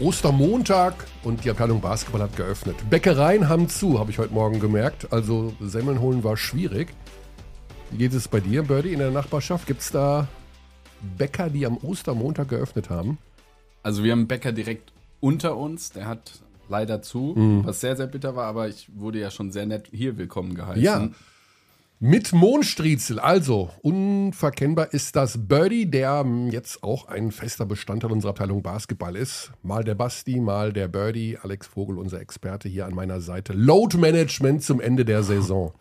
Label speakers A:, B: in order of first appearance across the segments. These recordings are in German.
A: Ostermontag und die Abteilung Basketball hat geöffnet. Bäckereien haben zu, habe ich heute Morgen gemerkt. Also Semmeln holen war schwierig. Wie geht es bei dir, Birdie, in der Nachbarschaft? Gibt es da Bäcker, die am Ostermontag geöffnet haben?
B: Also wir haben einen Bäcker direkt unter uns, der hat leider zu,
A: Mhm.
B: was sehr, sehr bitter war, aber ich wurde ja schon sehr nett hier willkommen geheißen.
A: Ja. Mit Mohnstriezel. Also, unverkennbar ist das Birdie, der ähm, jetzt auch ein fester Bestandteil unserer Abteilung Basketball ist. Mal der Basti, mal der Birdie. Alex Vogel, unser Experte hier an meiner Seite. Load Management zum Ende der Saison.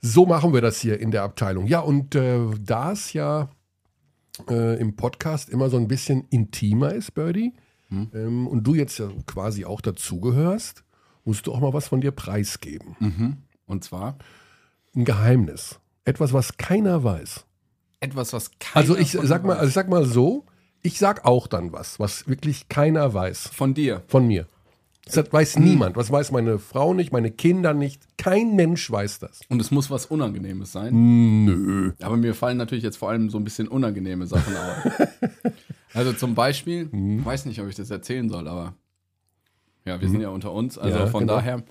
A: So machen wir das hier in der Abteilung. Ja, und äh, da es ja äh, im Podcast immer so ein bisschen intimer ist, Birdie, ähm, und du jetzt ja quasi auch dazugehörst, musst du auch mal was von dir preisgeben.
B: Und zwar
A: Ein Geheimnis. Etwas, was keiner weiß.
B: etwas, was keiner
A: Also ich sag mal,
B: weiß.
A: also ich sag mal so, ich sag auch dann was, was wirklich keiner weiß
B: von dir.
A: von mir. Das weiß niemand. Was weiß meine Frau nicht, meine Kinder nicht. Kein Mensch weiß das.
B: Und es muss was Unangenehmes sein.
A: Nö.
B: Aber mir fallen natürlich jetzt vor allem so ein bisschen unangenehme Sachen auf. also zum Beispiel,
A: Mhm.
B: weiß nicht, ob ich das erzählen soll, aber ja, wir sind ja unter uns. Also
A: Ja,
B: von
A: genau.
B: daher,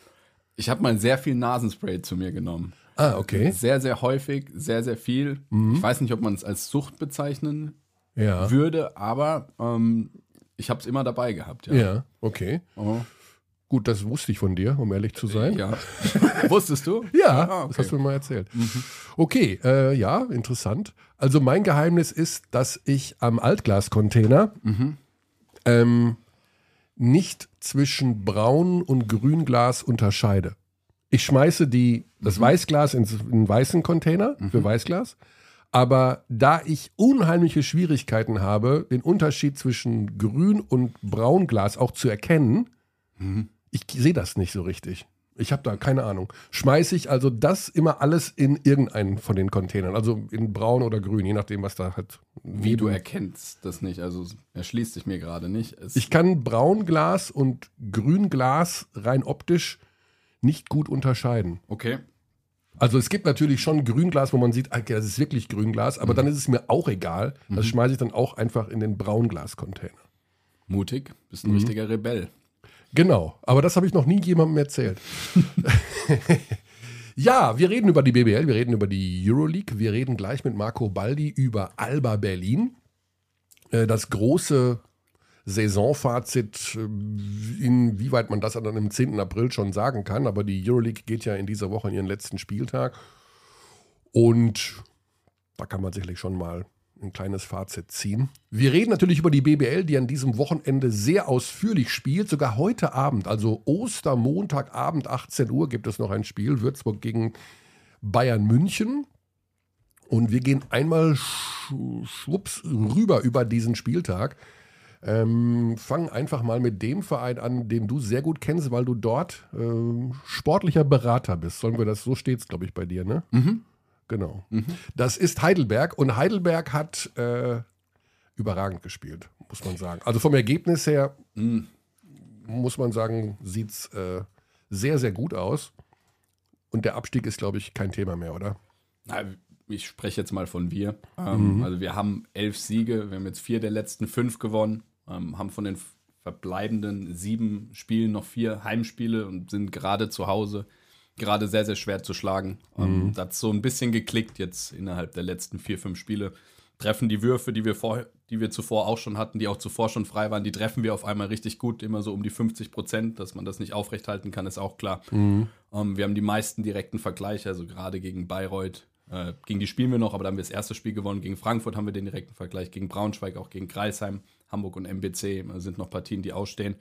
B: ich habe mal sehr viel Nasenspray zu mir genommen.
A: Ah, okay.
B: Sehr, sehr häufig, sehr, sehr viel.
A: Mhm.
B: Ich weiß nicht, ob man es als Sucht bezeichnen
A: Ja.
B: würde, aber ähm, ich habe es immer dabei gehabt. Ja.
A: Ja, okay.
B: Oh.
A: Gut, das wusste ich von dir, um ehrlich zu sein.
B: ja. Wusstest du?
A: Ja,
B: Ah, okay.
A: das hast du mir mal erzählt. Okay, äh, ja, interessant. Also mein Geheimnis ist, dass ich am Altglascontainer ähm, nicht zwischen Braun- und Grünglas unterscheide. Ich schmeiße die, das Weißglas ins, in einen weißen Container für Weißglas. Aber da ich unheimliche Schwierigkeiten habe, den Unterschied zwischen Grün- und Braunglas auch zu erkennen, ich sehe das nicht so richtig. Ich habe da keine Ahnung. Schmeiße ich also das immer alles in irgendeinen von den Containern, also in braun oder grün, je nachdem, was da halt.
B: Wie du erkennst das nicht, also erschließt sich mir gerade nicht. Es,
A: Ich kann Braunglas und Grünglas rein optisch nicht gut unterscheiden.
B: okay.
A: Also es gibt natürlich schon Grünglas, wo man sieht, okay, das ist wirklich Grünglas, aber dann ist es mir auch egal. Das schmeiße ich dann auch einfach in den Braunglas-Container.
B: Mutig, bist
A: Mhm.
B: ein richtiger Rebell.
A: Genau, aber das habe ich noch nie jemandem erzählt. ja, wir reden über die BBL, wir reden über die Euroleague, wir reden gleich mit Marco Baldi über Alba Berlin. Äh, Das große Saisonfazit, äh, inwieweit man das dann im 10. April schon sagen kann, aber die Euroleague geht ja in dieser Woche in ihren letzten Spieltag und da kann man sicherlich schon mal ein kleines Fazit ziehen. Wir reden natürlich über die BBL, die an diesem Wochenende sehr ausführlich spielt. Sogar heute Abend, also Ostermontagabend, 18 Uhr, gibt es noch ein Spiel. Würzburg gegen Bayern München. Und wir gehen einmal sch- schwupps rüber über diesen Spieltag. Ähm, fangen einfach mal mit dem Verein an, den du sehr gut kennst, weil du dort ähm, sportlicher Berater bist. Sollen wir das, so steht es, glaube ich, bei dir, ne? Genau. Das ist Heidelberg und Heidelberg hat äh, überragend gespielt, muss man sagen. Also vom Ergebnis her muss man sagen, sieht es äh, sehr, sehr gut aus. Und der Abstieg ist, glaube ich, kein Thema mehr, oder?
B: Na, ich spreche jetzt mal von wir. Ähm,
A: Mhm.
B: Also wir haben elf Siege, wir haben jetzt vier der letzten fünf gewonnen, ähm, haben von den verbleibenden sieben Spielen noch vier Heimspiele und sind gerade zu Hause gerade sehr, sehr schwer zu schlagen.
A: Mhm.
B: Ähm, das hat so ein bisschen geklickt jetzt innerhalb der letzten vier, fünf Spiele. Treffen die Würfe, die wir, vor, die wir zuvor auch schon hatten, die auch zuvor schon frei waren, die treffen wir auf einmal richtig gut, immer so um die 50 Prozent. Dass man das nicht aufrechthalten kann, ist auch klar. Ähm, wir haben die meisten direkten Vergleiche, also gerade gegen Bayreuth. Äh, gegen die spielen wir noch, aber da haben wir das erste Spiel gewonnen. Gegen Frankfurt haben wir den direkten Vergleich, gegen Braunschweig, auch gegen Kreisheim, Hamburg und MBC äh, sind noch Partien, die ausstehen.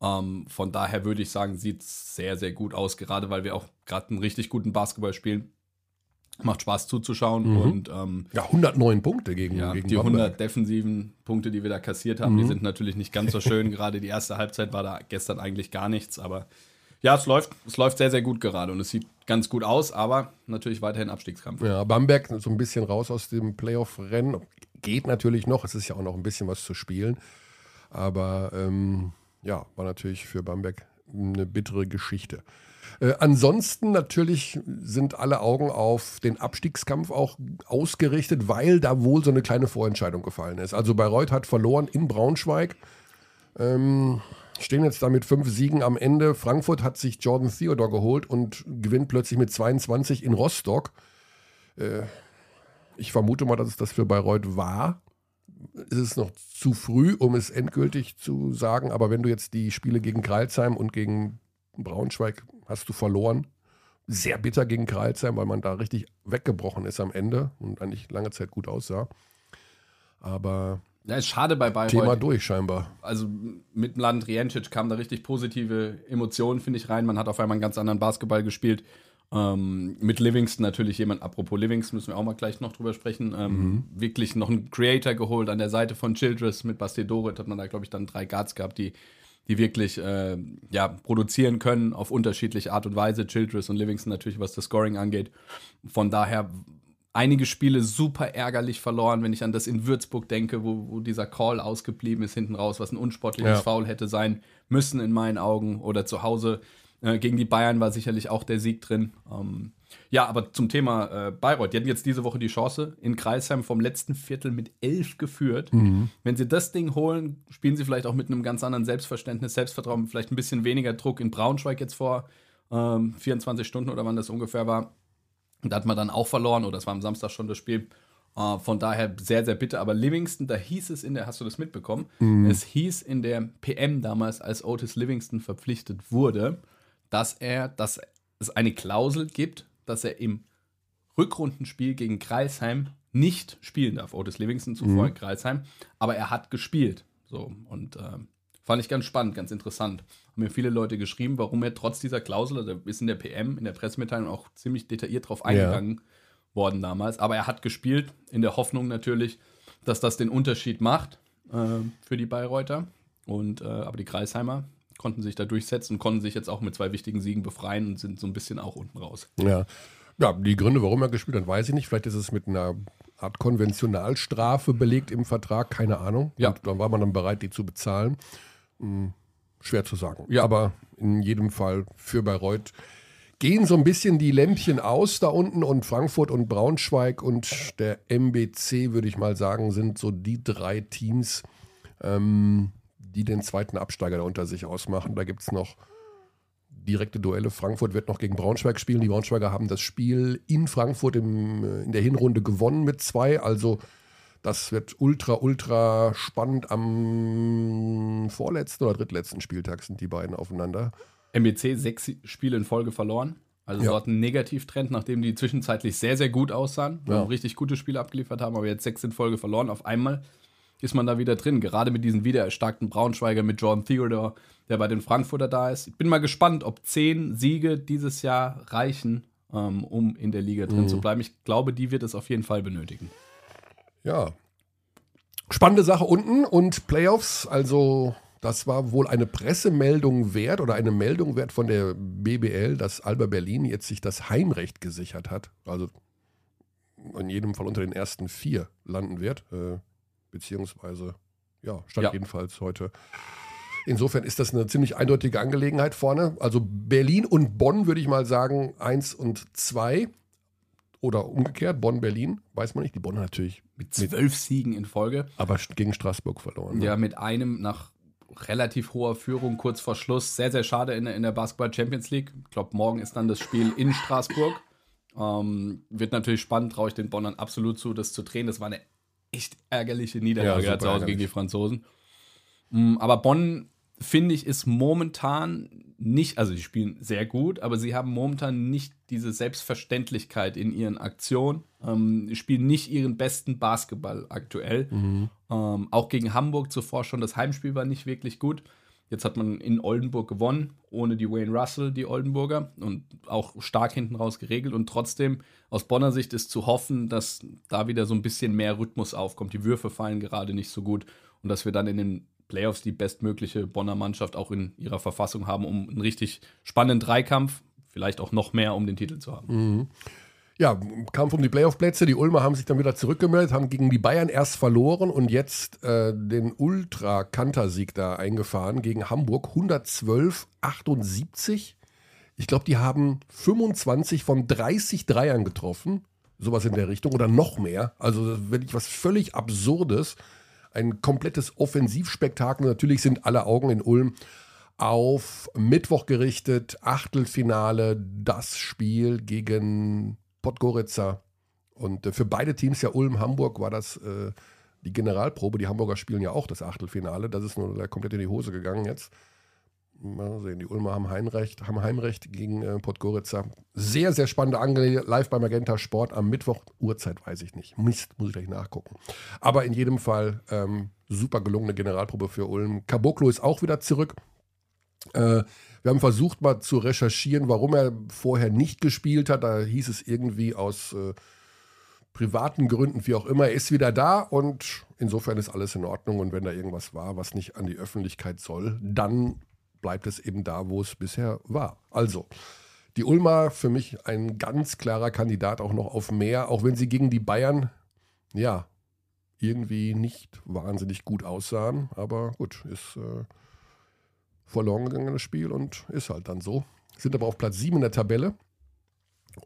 B: Ähm, von daher würde ich sagen, sieht es sehr, sehr gut aus, gerade weil wir auch gerade einen richtig guten Basketball spielen. Macht Spaß zuzuschauen und ähm,
A: Ja, 109 Punkte gegen,
B: ja,
A: gegen
B: die
A: Bamberg.
B: 100 defensiven Punkte, die wir da kassiert haben, die sind natürlich nicht ganz so schön. Gerade die erste Halbzeit war da gestern eigentlich gar nichts, aber ja, es läuft, es läuft sehr, sehr gut gerade und es sieht ganz gut aus, aber natürlich weiterhin Abstiegskampf.
A: Ja, Bamberg so ein bisschen raus aus dem Playoff-Rennen. Geht natürlich noch, es ist ja auch noch ein bisschen was zu spielen. Aber ähm, ja, war natürlich für Bamberg eine bittere Geschichte. Äh, ansonsten natürlich sind alle Augen auf den Abstiegskampf auch ausgerichtet, weil da wohl so eine kleine Vorentscheidung gefallen ist. Also Bayreuth hat verloren in Braunschweig. Ähm, stehen jetzt da mit fünf Siegen am Ende. Frankfurt hat sich Jordan Theodore geholt und gewinnt plötzlich mit 22 in Rostock. Äh, ich vermute mal, dass es das für Bayreuth war. Es ist noch zu früh, um es endgültig zu sagen, aber wenn du jetzt die Spiele gegen Kreilsheim und gegen Braunschweig hast du verloren, sehr bitter gegen Kreilsheim, weil man da richtig weggebrochen ist am Ende und eigentlich lange Zeit gut aussah. Aber
B: ja, ist schade bei Bayreuth.
A: Thema durch scheinbar.
B: Also mit Mladen Triancic kamen da richtig positive Emotionen, finde ich, rein. Man hat auf einmal einen ganz anderen Basketball gespielt. Ähm, mit Livingston natürlich jemand, apropos Livingston, müssen wir auch mal gleich noch drüber sprechen, ähm, mhm. wirklich noch einen Creator geholt an der Seite von Childress. Mit Basti Dorit hat man da, glaube ich, dann drei Guards gehabt, die, die wirklich äh, ja, produzieren können auf unterschiedliche Art und Weise. Childress und Livingston natürlich, was das Scoring angeht. Von daher einige Spiele super ärgerlich verloren, wenn ich an das in Würzburg denke, wo, wo dieser Call ausgeblieben ist hinten raus, was ein unsportliches ja. Foul hätte sein müssen in meinen Augen. Oder zu Hause äh, gegen die Bayern war sicherlich auch der Sieg drin. Ähm, ja, aber zum Thema äh, Bayreuth. Die hatten jetzt diese Woche die Chance, in Kreisheim vom letzten Viertel mit elf geführt. Mhm. Wenn sie das Ding holen, spielen sie vielleicht auch mit einem ganz anderen Selbstverständnis, Selbstvertrauen, vielleicht ein bisschen weniger Druck in Braunschweig jetzt vor ähm, 24 Stunden oder wann das ungefähr war da hat man dann auch verloren, oder es war am Samstag schon das Spiel. Uh, von daher sehr, sehr bitter. Aber Livingston, da hieß es in der, hast du das mitbekommen? Mhm. Es hieß in der PM damals, als Otis Livingston verpflichtet wurde, dass er, dass es eine Klausel gibt, dass er im Rückrundenspiel gegen Kreisheim nicht spielen darf. Otis Livingston zuvor mhm. in Kreisheim, aber er hat gespielt. So, und äh, Fand ich ganz spannend, ganz interessant. Haben mir viele Leute geschrieben, warum er trotz dieser Klausel, also ist in der PM, in der Pressemitteilung auch ziemlich detailliert drauf eingegangen ja. worden damals. Aber er hat gespielt, in der Hoffnung natürlich, dass das den Unterschied macht äh, für die Bayreuther. Und, äh, aber die Kreisheimer konnten sich da durchsetzen konnten sich jetzt auch mit zwei wichtigen Siegen befreien und sind so ein bisschen auch unten raus.
A: Ja. Ja, die Gründe, warum er gespielt hat, weiß ich nicht. Vielleicht ist es mit einer Art Konventionalstrafe belegt im Vertrag, keine Ahnung. Ja. Und dann war man dann bereit, die zu bezahlen. Hm, schwer zu sagen. Ja, aber in jedem Fall für Bayreuth gehen so ein bisschen die Lämpchen aus da unten und Frankfurt und Braunschweig und der MBC, würde ich mal sagen, sind so die drei Teams, ähm, die den zweiten Absteiger da unter sich ausmachen. Da gibt es noch direkte Duelle. Frankfurt wird noch gegen Braunschweig spielen. Die Braunschweiger haben das Spiel in Frankfurt im, äh, in der Hinrunde gewonnen mit zwei. Also das wird ultra, ultra spannend. Am vorletzten oder drittletzten Spieltag sind die beiden aufeinander.
B: MBC sechs Spiele in Folge verloren. Also ja. dort ein Negativtrend, nachdem die zwischenzeitlich sehr, sehr gut aussahen, ja. richtig gute Spiele abgeliefert haben, aber jetzt sechs in Folge verloren. Auf einmal ist man da wieder drin. Gerade mit diesen wiedererstarkten Braunschweiger, mit Jordan Theodore, der bei den Frankfurter da ist. Ich bin mal gespannt, ob zehn Siege dieses Jahr reichen, ähm, um in der Liga drin mhm. zu bleiben. Ich glaube, die wird es auf jeden Fall benötigen.
A: Ja. Spannende Sache unten und Playoffs, also das war wohl eine Pressemeldung wert oder eine Meldung wert von der BBL, dass Alba Berlin jetzt sich das Heimrecht gesichert hat. Also in jedem Fall unter den ersten vier landen wird. Äh, beziehungsweise, ja, stand ja. jedenfalls heute. Insofern ist das eine ziemlich eindeutige Angelegenheit vorne. Also Berlin und Bonn würde ich mal sagen, eins und zwei. Oder umgekehrt, Bonn-Berlin, weiß man nicht. Die Bonn natürlich.
B: Mit zwölf Siegen in Folge.
A: Aber gegen Straßburg verloren.
B: Ja, ne? mit einem nach relativ hoher Führung kurz vor Schluss. Sehr, sehr schade in, in der Basketball Champions League. Ich glaube, morgen ist dann das Spiel in Straßburg. Ähm, wird natürlich spannend, traue ich den Bonnern absolut zu, das zu drehen. Das war eine echt ärgerliche Niederlage ja, zu Hause gegen die Franzosen. Mm, aber Bonn, finde ich, ist momentan nicht, also sie spielen sehr gut, aber sie haben momentan nicht diese Selbstverständlichkeit in ihren Aktionen. Ähm, spielen nicht ihren besten Basketball aktuell. Mhm. Ähm, auch gegen Hamburg zuvor schon das Heimspiel war nicht wirklich gut. Jetzt hat man in Oldenburg gewonnen, ohne die Wayne Russell, die Oldenburger, und auch stark hinten raus geregelt. Und trotzdem, aus Bonner Sicht ist zu hoffen, dass da wieder so ein bisschen mehr Rhythmus aufkommt. Die Würfe fallen gerade nicht so gut und dass wir dann in den Playoffs die bestmögliche Bonner Mannschaft auch in ihrer Verfassung haben, um einen richtig spannenden Dreikampf, vielleicht auch noch mehr, um den Titel zu haben.
A: Mhm. Ja, Kampf um die Playoff-Plätze. Die Ulmer haben sich dann wieder zurückgemeldet, haben gegen die Bayern erst verloren und jetzt äh, den Ultra-Kanter-Sieg da eingefahren gegen Hamburg. 112, 78. Ich glaube, die haben 25 von 30 Dreiern getroffen. Sowas in der Richtung oder noch mehr. Also wirklich was völlig Absurdes. ein komplettes Offensivspektakel. Natürlich sind alle Augen in Ulm auf Mittwoch gerichtet. Achtelfinale, das Spiel gegen Podgorica. Und äh, für beide Teams, ja Ulm-Hamburg, war das äh, die Generalprobe. Die Hamburger spielen ja auch das Achtelfinale. Das ist nur komplett in die Hose gegangen jetzt. Mal sehen, die Ulmer haben Heimrecht, haben Heimrecht gegen äh, Podgorica. Sehr, sehr spannende Angelegenheit. Live bei Magenta Sport am Mittwoch. Uhrzeit weiß ich nicht. Mist, muss ich gleich nachgucken. Aber in jedem Fall ähm, super gelungene Generalprobe für Ulm. Caboclo ist auch wieder zurück. Äh, wir haben versucht mal zu recherchieren, warum er vorher nicht gespielt hat. Da hieß es irgendwie aus äh, privaten Gründen, wie auch immer. Er ist wieder da und insofern ist alles in Ordnung. Und wenn da irgendwas war, was nicht an die Öffentlichkeit soll, dann bleibt es eben da, wo es bisher war. Also, die Ulmer für mich ein ganz klarer Kandidat auch noch auf mehr, auch wenn sie gegen die Bayern, ja, irgendwie nicht wahnsinnig gut aussahen. Aber gut, ist äh, verloren gegangenes Spiel und ist halt dann so. Sind aber auf Platz 7 in der Tabelle.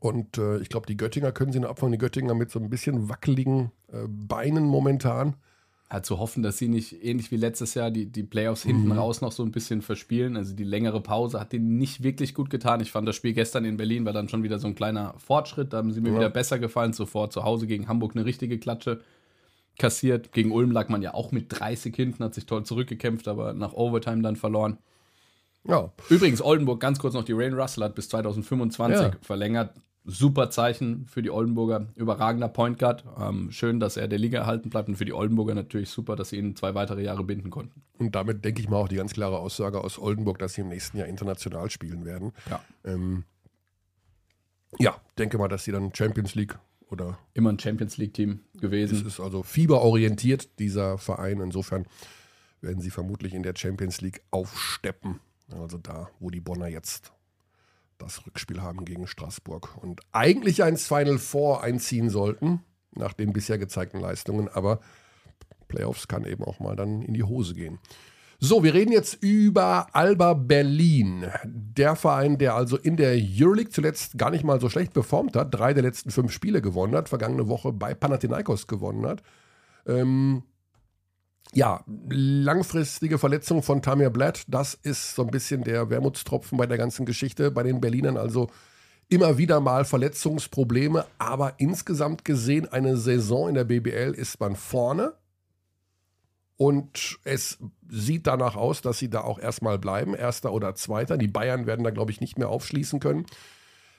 A: Und äh, ich glaube, die Göttinger können sie noch abfangen. Die Göttinger mit so ein bisschen wackeligen äh, Beinen momentan
B: halt zu hoffen, dass sie nicht ähnlich wie letztes Jahr die, die Playoffs hinten mhm. raus noch so ein bisschen verspielen. Also die längere Pause hat denen nicht wirklich gut getan. Ich fand das Spiel gestern in Berlin war dann schon wieder so ein kleiner Fortschritt. Da haben sie mir ja. wieder besser gefallen. Zuvor zu Hause gegen Hamburg eine richtige Klatsche kassiert. Gegen Ulm lag man ja auch mit 30 hinten, hat sich toll zurückgekämpft, aber nach Overtime dann verloren. Ja. Übrigens, Oldenburg, ganz kurz noch, die Rain Russell hat bis 2025 ja. verlängert super Zeichen für die Oldenburger. Überragender Point Guard. Ähm, schön, dass er der Liga erhalten bleibt und für die Oldenburger natürlich super, dass sie ihn zwei weitere Jahre binden konnten.
A: Und damit denke ich mal auch die ganz klare Aussage aus Oldenburg, dass sie im nächsten Jahr international spielen werden. Ja. Ähm, ja, denke mal, dass sie dann Champions League oder.
B: Immer ein Champions League-Team gewesen.
A: Es ist also fieberorientiert, dieser Verein. Insofern werden sie vermutlich in der Champions League aufsteppen. Also da, wo die Bonner jetzt das Rückspiel haben gegen Straßburg und eigentlich ins Final Four einziehen sollten, nach den bisher gezeigten Leistungen, aber Playoffs kann eben auch mal dann in die Hose gehen. So, wir reden jetzt über Alba Berlin. Der Verein, der also in der Euroleague zuletzt gar nicht mal so schlecht performt hat, drei der letzten fünf Spiele gewonnen hat, vergangene Woche bei Panathinaikos gewonnen hat. Ähm, ja, langfristige Verletzung von Tamir Blatt, das ist so ein bisschen der Wermutstropfen bei der ganzen Geschichte. Bei den Berlinern also immer wieder mal Verletzungsprobleme, aber insgesamt gesehen eine Saison in der BBL ist man vorne. Und es sieht danach aus, dass sie da auch erstmal bleiben, erster oder zweiter. Die Bayern werden da, glaube ich, nicht mehr aufschließen können.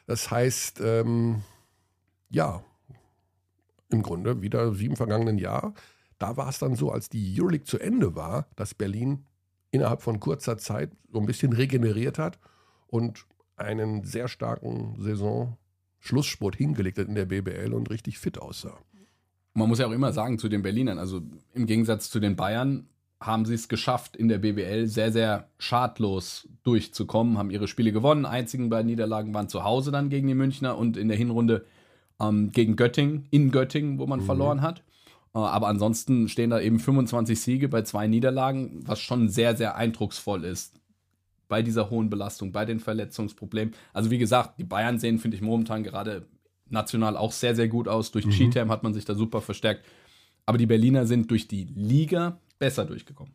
A: Das heißt, ähm, ja, im Grunde wieder wie im vergangenen Jahr da war es dann so, als die Euroleague zu Ende war, dass Berlin innerhalb von kurzer Zeit so ein bisschen regeneriert hat und einen sehr starken Saison-Schlussspurt hingelegt hat in der BBL und richtig fit aussah.
B: Man muss ja auch immer sagen zu den Berlinern, also im Gegensatz zu den Bayern haben sie es geschafft, in der BBL sehr, sehr schadlos durchzukommen, haben ihre Spiele gewonnen. Einzigen beiden Niederlagen waren zu Hause dann gegen die Münchner und in der Hinrunde ähm, gegen Göttingen, in Göttingen, wo man mhm. verloren hat. Äh, aber ansonsten stehen da eben 25 Siege bei zwei Niederlagen, was schon sehr, sehr eindrucksvoll ist. Bei dieser hohen Belastung, bei den Verletzungsproblemen. Also, wie gesagt, die Bayern sehen, finde ich, momentan gerade national auch sehr, sehr gut aus. Durch mhm. Cheatham hat man sich da super verstärkt. Aber die Berliner sind durch die Liga besser durchgekommen.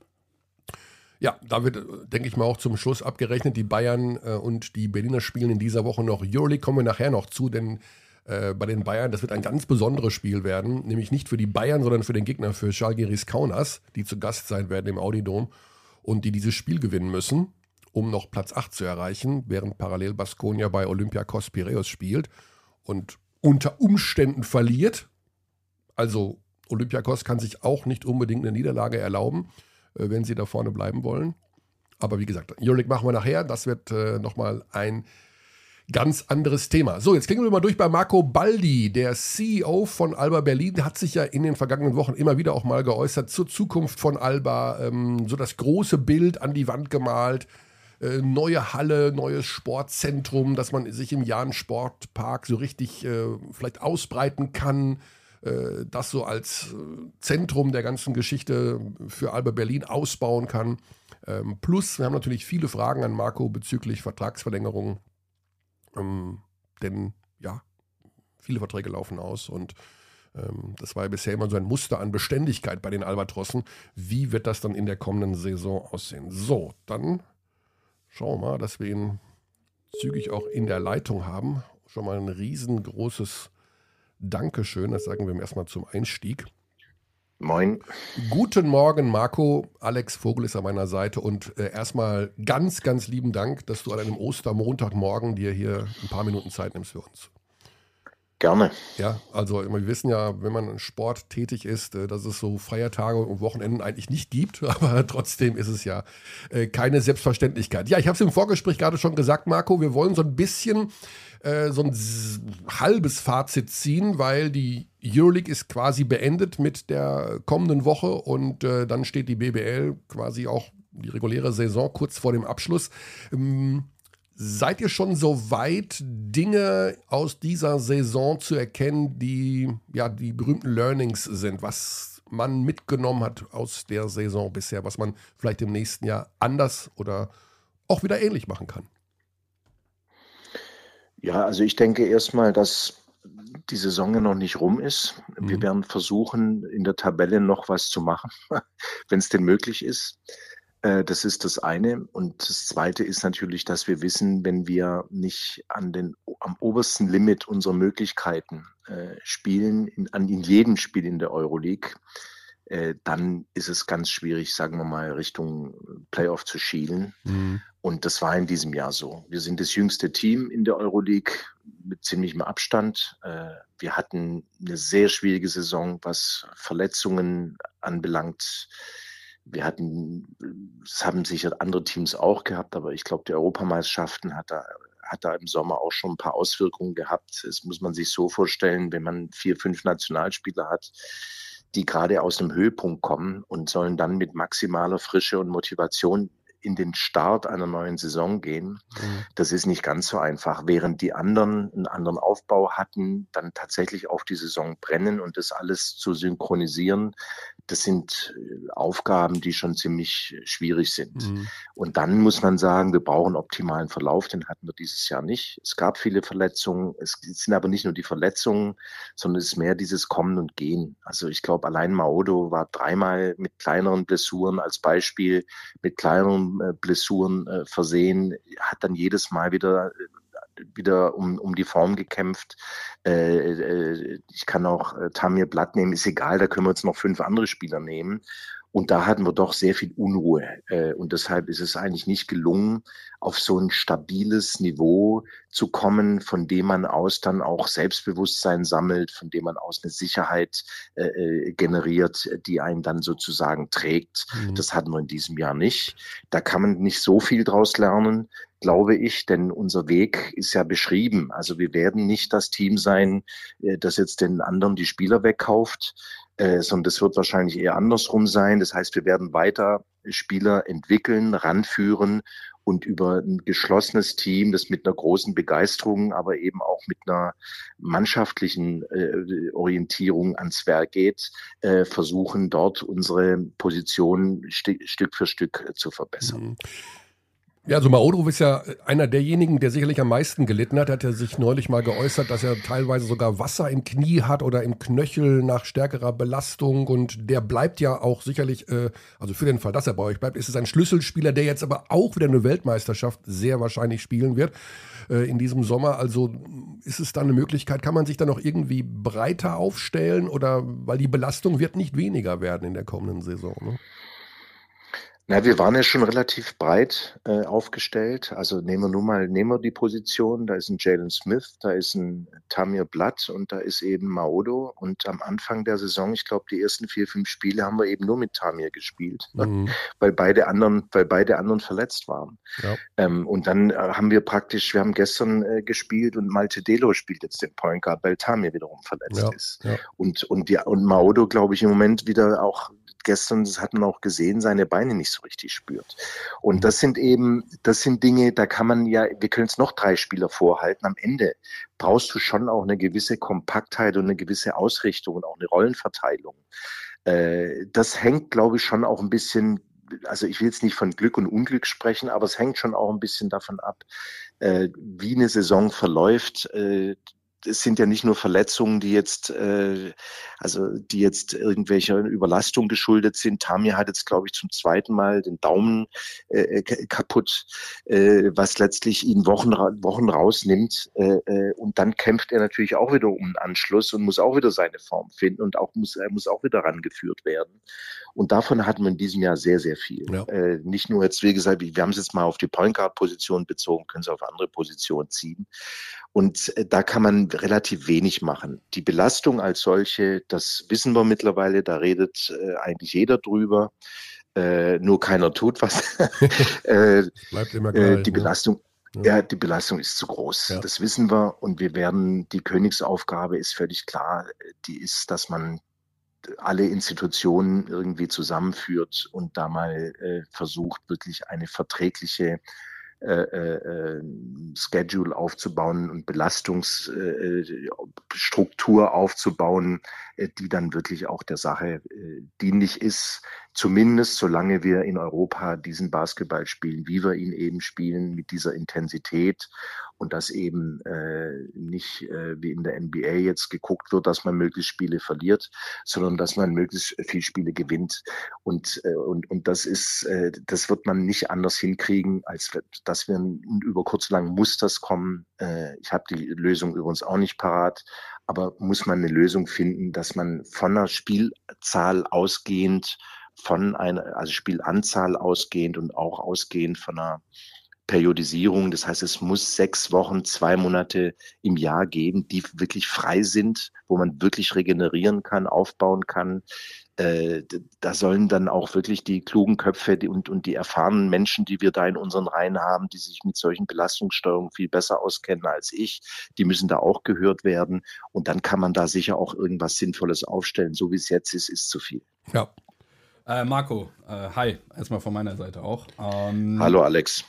A: Ja, da wird, denke ich mal, auch zum Schluss abgerechnet. Die Bayern äh, und die Berliner spielen in dieser Woche noch Euroleague, kommen wir nachher noch zu, denn äh, bei den Bayern. Das wird ein ganz besonderes Spiel werden, nämlich nicht für die Bayern, sondern für den Gegner, für Schalgiris Kaunas, die zu Gast sein werden im Audidom und die dieses Spiel gewinnen müssen, um noch Platz 8 zu erreichen, während parallel Baskonia bei Olympiakos Piraeus spielt und unter Umständen verliert. Also Olympiakos kann sich auch nicht unbedingt eine Niederlage erlauben, äh, wenn sie da vorne bleiben wollen. Aber wie gesagt, Euroleague machen wir nachher. Das wird äh, nochmal ein ganz anderes Thema. So, jetzt klingen wir mal durch bei Marco Baldi, der CEO von Alba Berlin, hat sich ja in den vergangenen Wochen immer wieder auch mal geäußert zur Zukunft von Alba, ähm, so das große Bild an die Wand gemalt. Äh, neue Halle, neues Sportzentrum, dass man sich im Jahn Sportpark so richtig äh, vielleicht ausbreiten kann. Äh, das so als äh, Zentrum der ganzen Geschichte für Alba Berlin ausbauen kann. Ähm, plus, wir haben natürlich viele Fragen an Marco bezüglich Vertragsverlängerung ähm, denn ja, viele Verträge laufen aus und Ähm, das war ja bisher immer so ein Muster an Beständigkeit bei den Albatrossen. Wie wird das dann in der kommenden Saison aussehen? So, dann schauen wir mal, dass wir ihn zügig auch in der Leitung haben. Schon mal ein riesengroßes Dankeschön, das sagen wir ihm erstmal zum Einstieg.
C: Moin.
A: Guten Morgen, Marco. Alex Vogel ist an meiner Seite und äh, erstmal ganz, ganz lieben Dank, dass du an einem Ostermontagmorgen dir hier ein paar Minuten Zeit nimmst für uns.
C: Gerne.
A: Ja, also wir wissen ja, wenn man in Sport tätig ist, äh, dass es so Feiertage und Wochenenden eigentlich nicht gibt, aber trotzdem ist es ja äh, keine Selbstverständlichkeit. Ja, ich habe es im Vorgespräch gerade schon gesagt, Marco, wir wollen so ein bisschen äh, so ein halbes Fazit ziehen, weil die Euroleague ist quasi beendet mit der kommenden Woche und äh, dann steht die BBL quasi auch die reguläre Saison kurz vor dem Abschluss. Ähm, Seid ihr schon so weit, Dinge aus dieser Saison zu erkennen, die ja die berühmten Learnings sind, was man mitgenommen hat aus der Saison bisher, was man vielleicht im nächsten Jahr anders oder auch wieder ähnlich machen kann?
C: Ja, also ich denke erstmal, dass die Saison noch nicht rum ist. Mhm. Wir werden versuchen, in der Tabelle noch was zu machen, wenn es denn möglich ist. Äh, das ist das eine. Und das zweite ist natürlich, dass wir wissen, wenn wir nicht an den, am obersten Limit unserer Möglichkeiten äh, spielen, in, an, in jedem Spiel in der Euroleague, äh, dann ist es ganz schwierig, sagen wir mal, Richtung Playoff zu schielen. Mhm. Und das war in diesem Jahr so. Wir sind das jüngste Team in der Euroleague mit ziemlichem Abstand. Äh, wir hatten eine sehr schwierige Saison, was Verletzungen anbelangt wir hatten, das haben sicher andere Teams auch gehabt, aber ich glaube, die Europameisterschaften hat da, hat da im Sommer auch schon ein paar Auswirkungen gehabt. Das muss man sich so vorstellen, wenn man vier, fünf Nationalspieler hat, die gerade aus dem Höhepunkt kommen und sollen dann mit maximaler Frische und Motivation in den Start einer neuen Saison gehen. Mhm. Das ist nicht ganz so einfach. Während die anderen einen anderen Aufbau hatten, dann tatsächlich auf die Saison brennen und das alles zu synchronisieren, das sind äh, Aufgaben, die schon ziemlich schwierig sind. Mhm. Und dann muss man sagen, wir brauchen optimalen Verlauf, den hatten wir dieses Jahr nicht. Es gab viele Verletzungen, es sind aber nicht nur die Verletzungen, sondern es ist mehr dieses Kommen und Gehen. Also ich glaube, allein Maodo war dreimal mit kleineren Blessuren als Beispiel, mit kleineren äh, Blessuren äh, versehen, hat dann jedes Mal wieder wieder um, um die Form gekämpft. Äh, äh, ich kann auch äh, Tamir Blatt nehmen, ist egal, da können wir uns noch fünf andere Spieler nehmen. Und da hatten wir doch sehr viel Unruhe. Äh, und deshalb ist es eigentlich nicht gelungen, auf so ein stabiles Niveau zu kommen, von dem man aus dann auch Selbstbewusstsein sammelt, von dem man aus eine Sicherheit äh, äh generiert, die einen dann sozusagen trägt. Mhm. Das hatten wir in diesem Jahr nicht. Da kann man nicht so viel draus lernen glaube ich, denn unser Weg ist ja beschrieben. Also wir werden nicht das Team sein, das jetzt den anderen die Spieler wegkauft, sondern das wird wahrscheinlich eher andersrum sein. Das heißt, wir werden weiter Spieler entwickeln, ranführen und über ein geschlossenes Team, das mit einer großen Begeisterung, aber eben auch mit einer mannschaftlichen äh, Orientierung ans Werk geht, äh, versuchen dort unsere Position st Stück für Stück äh, zu verbessern. Mhm.
A: Ja, also Maodrov ist ja einer derjenigen, der sicherlich am meisten gelitten hat. Er hat ja sich neulich mal geäußert, dass er teilweise sogar Wasser im Knie hat oder im Knöchel nach stärkerer Belastung. Und der bleibt ja auch sicherlich, äh, also für den Fall, dass er bei euch bleibt, ist es ein Schlüsselspieler, der jetzt aber auch wieder eine Weltmeisterschaft sehr wahrscheinlich spielen wird äh, in diesem Sommer. Also ist es da eine Möglichkeit, kann man sich da noch irgendwie breiter aufstellen oder weil die Belastung wird nicht weniger werden in der kommenden Saison? Ne?
C: Na, wir waren ja schon relativ breit äh, aufgestellt. Also nehmen wir nur mal, nehmen wir die Position. Da ist ein Jalen Smith, da ist ein Tamir Blatt und da ist eben Maodo. Und am Anfang der Saison, ich glaube, die ersten vier, fünf Spiele haben wir eben nur mit Tamir gespielt, mhm. weil beide anderen, weil beide anderen verletzt waren. Ja. Ähm, und dann äh, haben wir praktisch, wir haben gestern äh, gespielt und Malte Delo spielt jetzt den Point Guard, weil Tamir wiederum verletzt ja. ist. Ja. Und, und, die, und Maodo, glaube ich, im Moment wieder auch gestern, das hat man auch gesehen, seine Beine nicht so richtig spürt. Und mhm. das sind eben, das sind Dinge, da kann man ja, wir können es noch drei Spieler vorhalten. Am Ende brauchst du schon auch eine gewisse Kompaktheit und eine gewisse Ausrichtung und auch eine Rollenverteilung. Äh, das hängt, glaube ich, schon auch ein bisschen also ich will jetzt nicht von Glück und Unglück sprechen, aber es hängt schon auch ein bisschen davon ab, äh, wie eine Saison verläuft. Äh, es sind ja nicht nur Verletzungen, die jetzt, äh, also die jetzt irgendwelcher Überlastung geschuldet sind. Tamir hat jetzt, glaube ich, zum zweiten Mal den Daumen äh, kaputt, äh, was letztlich ihn Wochen, Wochen rausnimmt. Äh, äh, und dann kämpft er natürlich auch wieder um einen Anschluss und muss auch wieder seine Form finden und auch muss, er muss auch wieder rangeführt werden. Und davon hatten wir in diesem Jahr sehr, sehr viel. Ja. Äh, nicht nur jetzt, wie gesagt, wir haben es jetzt mal auf die Point Guard Position bezogen, können es auf andere Positionen ziehen. Und äh, da kann man relativ wenig machen. Die Belastung als solche, das wissen wir mittlerweile, da redet äh, eigentlich jeder drüber. Äh, nur keiner tut was. äh,
A: Bleibt immer gleich,
C: äh, die ne? Belastung. Ja. ja. die Belastung ist zu groß. Ja. Das wissen wir und wir werden, die Königsaufgabe ist völlig klar, die ist, dass man alle Institutionen irgendwie zusammenführt und da mal äh, versucht, wirklich eine verträgliche Schedule aufzubauen und Belastungsstruktur äh, aufzubauen, äh, die dann wirklich auch der Sache äh, dienlich ist. Zumindest solange wir in Europa diesen Basketball spielen, wie wir ihn eben spielen, mit dieser Intensität und dass eben äh, nicht äh, wie in der NBA jetzt geguckt wird, dass man möglichst Spiele verliert, sondern dass man möglichst viele Spiele gewinnt. Und, äh, und, und das ist, äh, das wird man nicht anders hinkriegen, als dass wir über kurz lang muss das kommen. Äh, ich habe die Lösung übrigens auch nicht parat, aber muss man eine Lösung finden, dass man von einer Spielzahl ausgehend von einer, also Spielanzahl ausgehend und auch ausgehend von einer Periodisierung. Das heißt, es muss sechs Wochen, zwei Monate im Jahr geben, die wirklich frei sind, wo man wirklich regenerieren kann, aufbauen kann. Äh, da sollen dann auch wirklich die klugen Köpfe und, und die erfahrenen Menschen, die wir da in unseren Reihen haben, die sich mit solchen Belastungssteuerungen viel besser auskennen als ich, die müssen da auch gehört werden. Und dann kann man da sicher auch irgendwas Sinnvolles aufstellen. So wie es jetzt ist, ist zu viel.
B: Ja. Äh, Marco, äh, hi, erstmal von meiner Seite auch.
C: Ähm, Hallo Alex.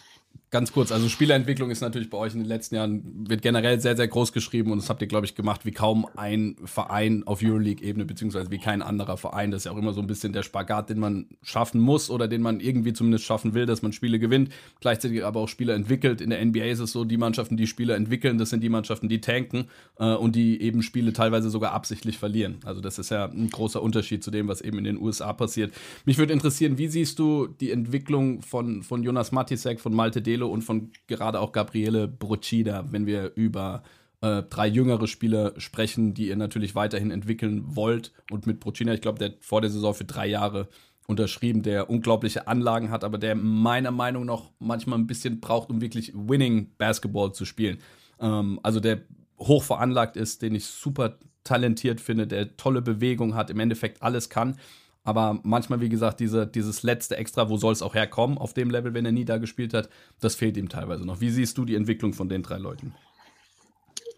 B: Ganz kurz, also Spielerentwicklung ist natürlich bei euch in den letzten Jahren, wird generell sehr, sehr groß geschrieben und das habt ihr, glaube ich, gemacht wie kaum ein Verein auf Euroleague-Ebene, beziehungsweise wie kein anderer Verein. Das ist ja auch immer so ein bisschen der Spagat, den man schaffen muss oder den man irgendwie zumindest schaffen will, dass man Spiele gewinnt, gleichzeitig aber auch Spieler entwickelt. In der NBA ist es so, die Mannschaften, die Spieler entwickeln, das sind die Mannschaften, die tanken äh, und die eben Spiele teilweise sogar absichtlich verlieren. Also das ist ja ein großer Unterschied zu dem, was eben in den USA passiert. Mich würde interessieren, wie siehst du die Entwicklung von, von Jonas Matisek, von Malte Delo Danilo und von gerade auch Gabriele Brocida, wenn wir über äh, drei jüngere Spieler sprechen, die ihr natürlich weiterhin entwickeln wollt. Und mit Brocina, ich glaube, der hat vor der Saison für drei Jahre unterschrieben, der unglaubliche Anlagen hat, aber der meiner Meinung nach manchmal ein bisschen braucht, um wirklich Winning Basketball zu spielen. Ähm, also der hoch veranlagt ist, den ich super talentiert finde, der tolle Bewegung hat, im Endeffekt alles kann. Aber manchmal, wie gesagt, diese, dieses letzte Extra, wo soll es auch herkommen auf dem Level, wenn er nie da gespielt hat, das fehlt ihm teilweise noch. Wie siehst du die Entwicklung von den drei Leuten?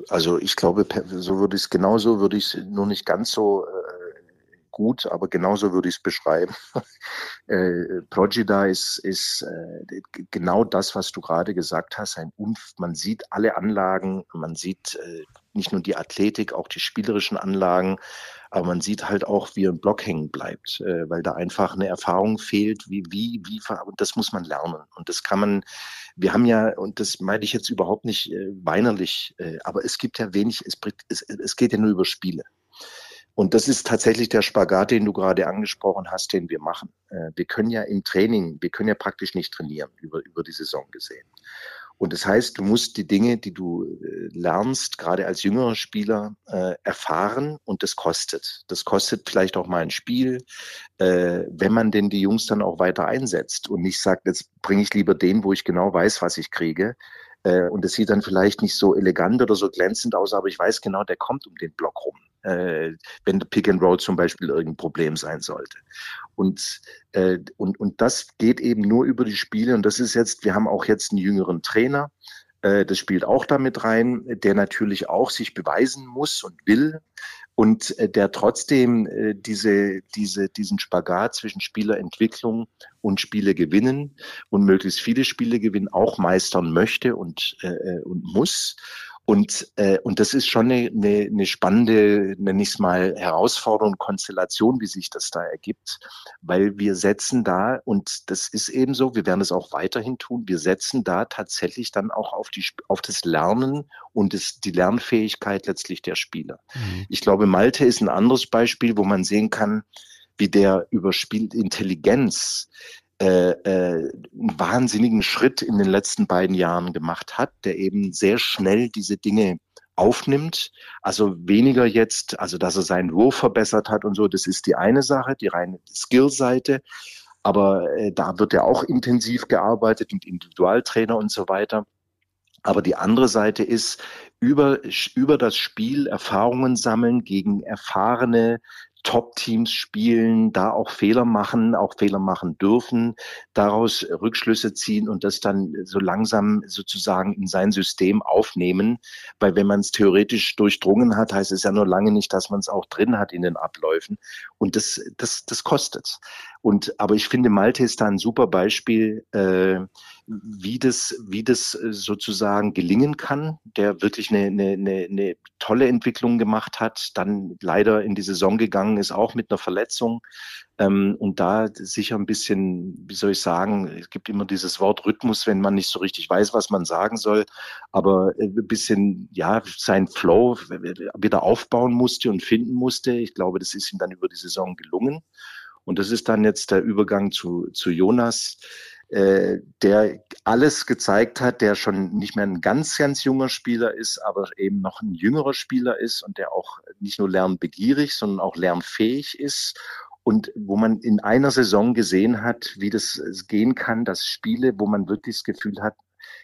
C: Also ich glaube, so würde ich es genauso, würde ich es nur nicht ganz so äh, gut, aber genauso würde ich es beschreiben. äh, Progida ist, ist äh, genau das, was du gerade gesagt hast. Ein Unf man sieht alle Anlagen, man sieht äh, nicht nur die Athletik, auch die spielerischen Anlagen. Aber man sieht halt auch, wie ein Block hängen bleibt, äh, weil da einfach eine Erfahrung fehlt, wie, wie, wie, und das muss man lernen. Und das kann man, wir haben ja, und das meine ich jetzt überhaupt nicht äh, weinerlich, äh, aber es gibt ja wenig, es, es, es geht ja nur über Spiele. Und das ist tatsächlich der Spagat, den du gerade angesprochen hast, den wir machen. Äh, wir können ja im Training, wir können ja praktisch nicht trainieren über, über die Saison gesehen. Und das heißt, du musst die Dinge, die du äh, lernst, gerade als jüngerer Spieler, äh, erfahren und das kostet. Das kostet vielleicht auch mal ein Spiel, wenn man denn die Jungs dann auch weiter einsetzt und nicht sagt, jetzt bringe ich lieber den, wo ich genau weiß, was ich kriege, und das sieht dann vielleicht nicht so elegant oder so glänzend aus, aber ich weiß genau, der kommt um den Block rum, äh, wenn Pick and Roll zum Beispiel irgendein Problem sein sollte. Und, äh, und, und das geht eben nur über die Spiele. Und das ist jetzt, wir haben auch jetzt einen jüngeren Trainer, äh, das spielt auch damit rein, der natürlich auch sich beweisen muss und will und äh, der trotzdem äh, diese, diese, diesen Spagat zwischen Spielerentwicklung und Spiele gewinnen und möglichst viele Spiele gewinnen auch meistern möchte und, und muss. Und, äh, und das ist schon eine, eine, eine spannende, nenne ich es mal, Herausforderung, Konstellation, wie sich das da ergibt. Weil wir setzen da, und das ist eben so, wir werden es auch weiterhin tun, wir setzen da tatsächlich dann auch auf, die, auf das Lernen und das, die Lernfähigkeit letztlich der Spieler. Mhm. Ich glaube, Malte ist ein anderes Beispiel, wo man sehen kann, wie der über Spielintelligenz äh, äh, einen wahnsinnigen Schritt in den letzten beiden Jahren gemacht hat, der eben sehr schnell diese Dinge aufnimmt. Also weniger jetzt, also dass er seinen Wurf verbessert hat und so, das ist die eine Sache, die reine Skillseite. Aber äh, da wird ja auch intensiv gearbeitet mit Individualtrainer und so weiter. Aber die andere Seite ist, über, über das Spiel Erfahrungen sammeln gegen erfahrene Top-Teams spielen, da auch Fehler machen, auch Fehler machen dürfen, daraus Rückschlüsse ziehen und das dann so langsam sozusagen in sein System aufnehmen. Weil wenn man es theoretisch durchdrungen hat, heißt es ja nur lange nicht, dass man es auch drin hat in den Abläufen. Und das, das, das kostet. Und aber ich finde, Malte ist da ein super Beispiel, äh, wie das, wie das äh, sozusagen gelingen kann, der wirklich eine, eine, eine, eine tolle Entwicklung gemacht hat, dann leider in die Saison gegangen ist, auch mit einer Verletzung. Ähm, und da sicher ein bisschen, wie soll ich sagen, es gibt immer dieses Wort Rhythmus, wenn man nicht so richtig weiß, was man sagen soll, aber äh, ein bisschen, ja, sein Flow wieder aufbauen musste und finden musste. Ich glaube, das ist ihm dann über die Saison gelungen. Und das ist dann jetzt der Übergang zu, zu Jonas, äh, der alles gezeigt hat, der schon nicht mehr ein ganz, ganz junger Spieler ist, aber eben noch ein jüngerer Spieler ist und der auch nicht nur lernbegierig, sondern auch lernfähig ist. Und wo man in einer Saison gesehen hat, wie das gehen kann, dass Spiele, wo man wirklich das Gefühl hat,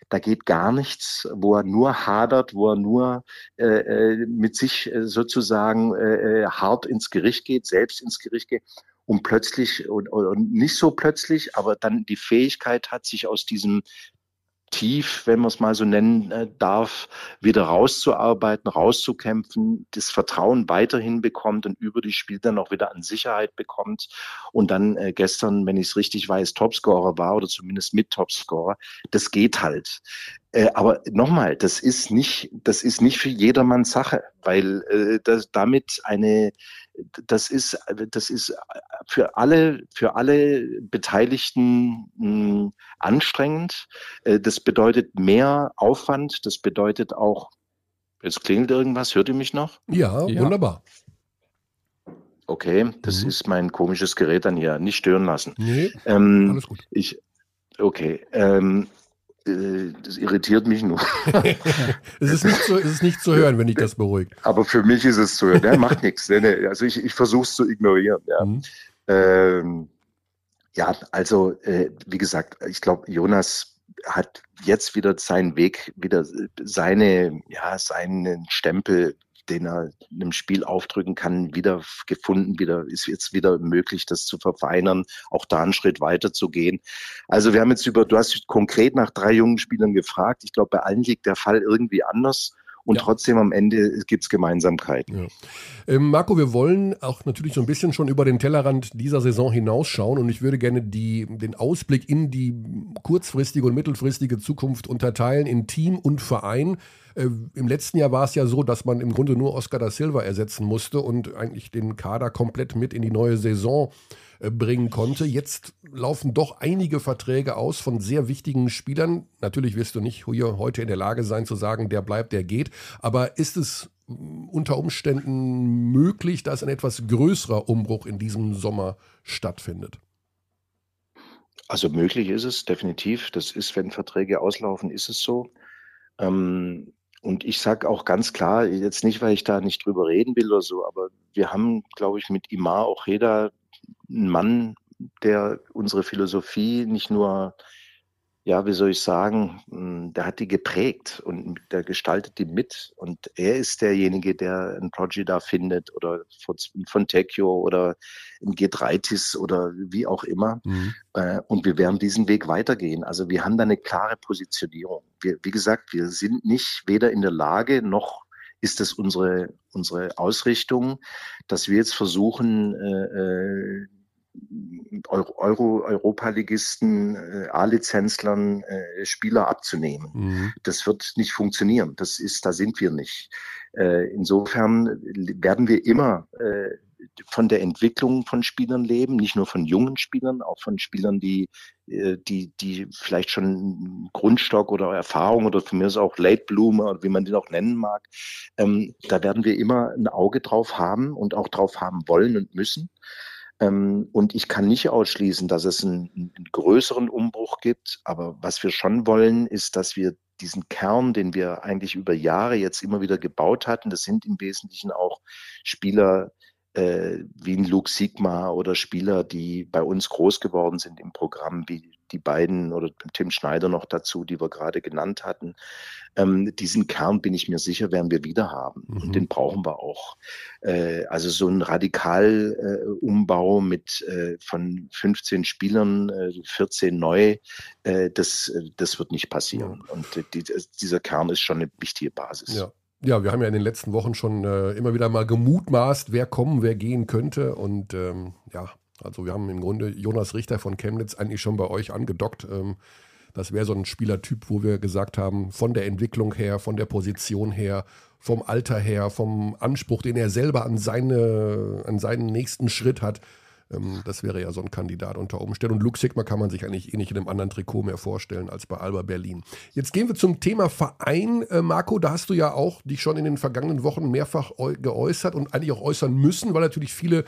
C: da geht gar nichts, wo er nur hadert, wo er nur äh, äh mit sich äh, sozusagen äh, hart ins Gericht geht, selbst ins Gericht geht und plötzlich und, und nicht so plötzlich, aber dann die Fähigkeit hat, sich aus diesem Tief, wenn man es mal so nennen äh, darf, wieder rauszuarbeiten, rauszukämpfen, das Vertrauen weiterhin bekommt und über die Spiel dann auch wieder an Sicherheit bekommt und dann äh, gestern, wenn ich es richtig weiß, Topscorer war oder zumindest mit Topscorer. Das geht halt. Äh, aber nochmal, das ist nicht, das ist nicht für jedermann Sache, weil äh, das damit eine das ist, das ist für alle, für alle Beteiligten mh, hm, anstrengend. Äh, das bedeutet mehr Aufwand. Das bedeutet auch, jetzt klingelt irgendwas, hört ihr mich noch?
A: Ja, ja. wunderbar.
C: Okay, das mhm. ist mein komisches Gerät dann hier. Nicht stören lassen.
A: Nee, ähm, alles gut.
C: Ich, okay, ähm, äh, das irritiert mich nur.
A: es, ist nicht zu, es ist nicht zu hören, wenn ich das beruhigt.
C: Aber für mich ist es zu hören. Der macht nichts. Also ich, ich versuche es zu ignorieren. Ja, mhm. ähm, ja also äh, wie gesagt, ich glaube, Jonas hat jetzt wieder seinen Weg, wieder seine, ja, seinen Stempel den er einem Spiel aufdrücken kann, wieder gefunden, wieder ist jetzt wieder möglich, das zu verfeinern, auch da einen Schritt weiter zu gehen. Also wir haben jetzt über, du hast konkret nach drei jungen Spielern gefragt. Ich glaube, bei allen liegt der Fall irgendwie anders und ja. trotzdem am Ende gibt es Gemeinsamkeiten.
A: Ja. Ähm, Marco, wir wollen auch natürlich so ein bisschen schon über den Tellerrand dieser Saison hinausschauen und ich würde gerne die, den Ausblick in die kurzfristige und mittelfristige Zukunft unterteilen in Team und Verein. Äh, Im letzten Jahr war es ja so, dass man im Grunde nur Oscar da Silva ersetzen musste und eigentlich den Kader komplett mit in die neue Saison äh, bringen konnte. Jetzt laufen doch einige Verträge aus von sehr wichtigen Spielern. Natürlich wirst du nicht hier heute in der Lage sein zu sagen, der bleibt, der geht. Aber ist es mm, unter Umständen möglich, dass ein etwas größerer Umbruch in diesem Sommer stattfindet?
C: Also möglich ist es definitiv. Das ist, wenn Verträge auslaufen, ist es so. Ähm, und ich sage auch ganz klar, jetzt nicht, weil ich da nicht drüber reden will oder so, aber wir haben, glaube ich, mit Imar auch jeder einen Mann, der unsere Philosophie nicht nur ja, wie soll ich sagen, hm, der hat die geprägt und der gestaltet die mit. Und er ist derjenige, der ein Project da findet oder von Tekio oder ein G3TIS oder wie auch immer. Mhm. Äh, und wir werden diesen Weg weitergehen. Also wir haben da eine klare Positionierung. Wir, wie gesagt, wir sind nicht weder in der Lage noch ist das unsere, unsere Ausrichtung, dass wir jetzt versuchen, äh, Euro, Euro Europaligisten, äh, A-Lizenzlern äh, Spieler abzunehmen. Mhm. Das wird nicht funktionieren. Das ist, da sind wir nicht. Äh, insofern werden wir immer äh, von der Entwicklung von Spielern leben, nicht nur von jungen Spielern, auch von Spielern, die, äh, die, die vielleicht schon Grundstock oder Erfahrung oder von mir ist auch Late Bloomer oder wie man den auch nennen mag. Ähm, da werden wir immer ein Auge drauf haben und auch drauf haben wollen und müssen. Ähm, und ich kann nicht ausschließen, dass es einen, einen, größeren Umbruch gibt. Aber was wir schon wollen, ist, dass wir diesen Kern, den wir eigentlich über Jahre jetzt immer wieder gebaut hatten, das sind im Wesentlichen auch Spieler äh, wie ein Luke Sigma oder Spieler, die bei uns groß geworden sind im Programm, wie die beiden oder Tim Schneider noch dazu, die wir gerade genannt hatten. Ähm, diesen Kern bin ich mir sicher, werden wir wieder haben. Mhm. Und den brauchen wir auch. Äh, also so ein Radikalumbau äh, mit äh, von 15 Spielern, 14 äh, neu, äh, das, das wird nicht passieren. Ja. Und die, dieser Kern ist schon eine wichtige Basis.
A: Ja. Ja, wir haben ja in den letzten Wochen schon äh, immer wieder mal gemutmaßt, wer kommen, wer gehen könnte. Und ähm, ja, also wir haben im Grunde Jonas Richter von Chemnitz eigentlich schon bei euch angedockt. Ähm, das wäre so ein Spielertyp, wo wir gesagt haben, von der Entwicklung her, von der Position her, vom Alter her, vom Anspruch, den er selber an, seine, an seinen nächsten Schritt hat, ähm, das wäre ja so ein Kandidat unter Umständen. Und Luke Sigma kann man sich eigentlich eh nicht in einem anderen Trikot mehr vorstellen als bei Alba Berlin. Jetzt gehen wir zum Thema Verein. Äh, Marco, da hast du ja auch dich schon in den vergangenen Wochen mehrfach geäußert und eigentlich auch äußern müssen, weil natürlich viele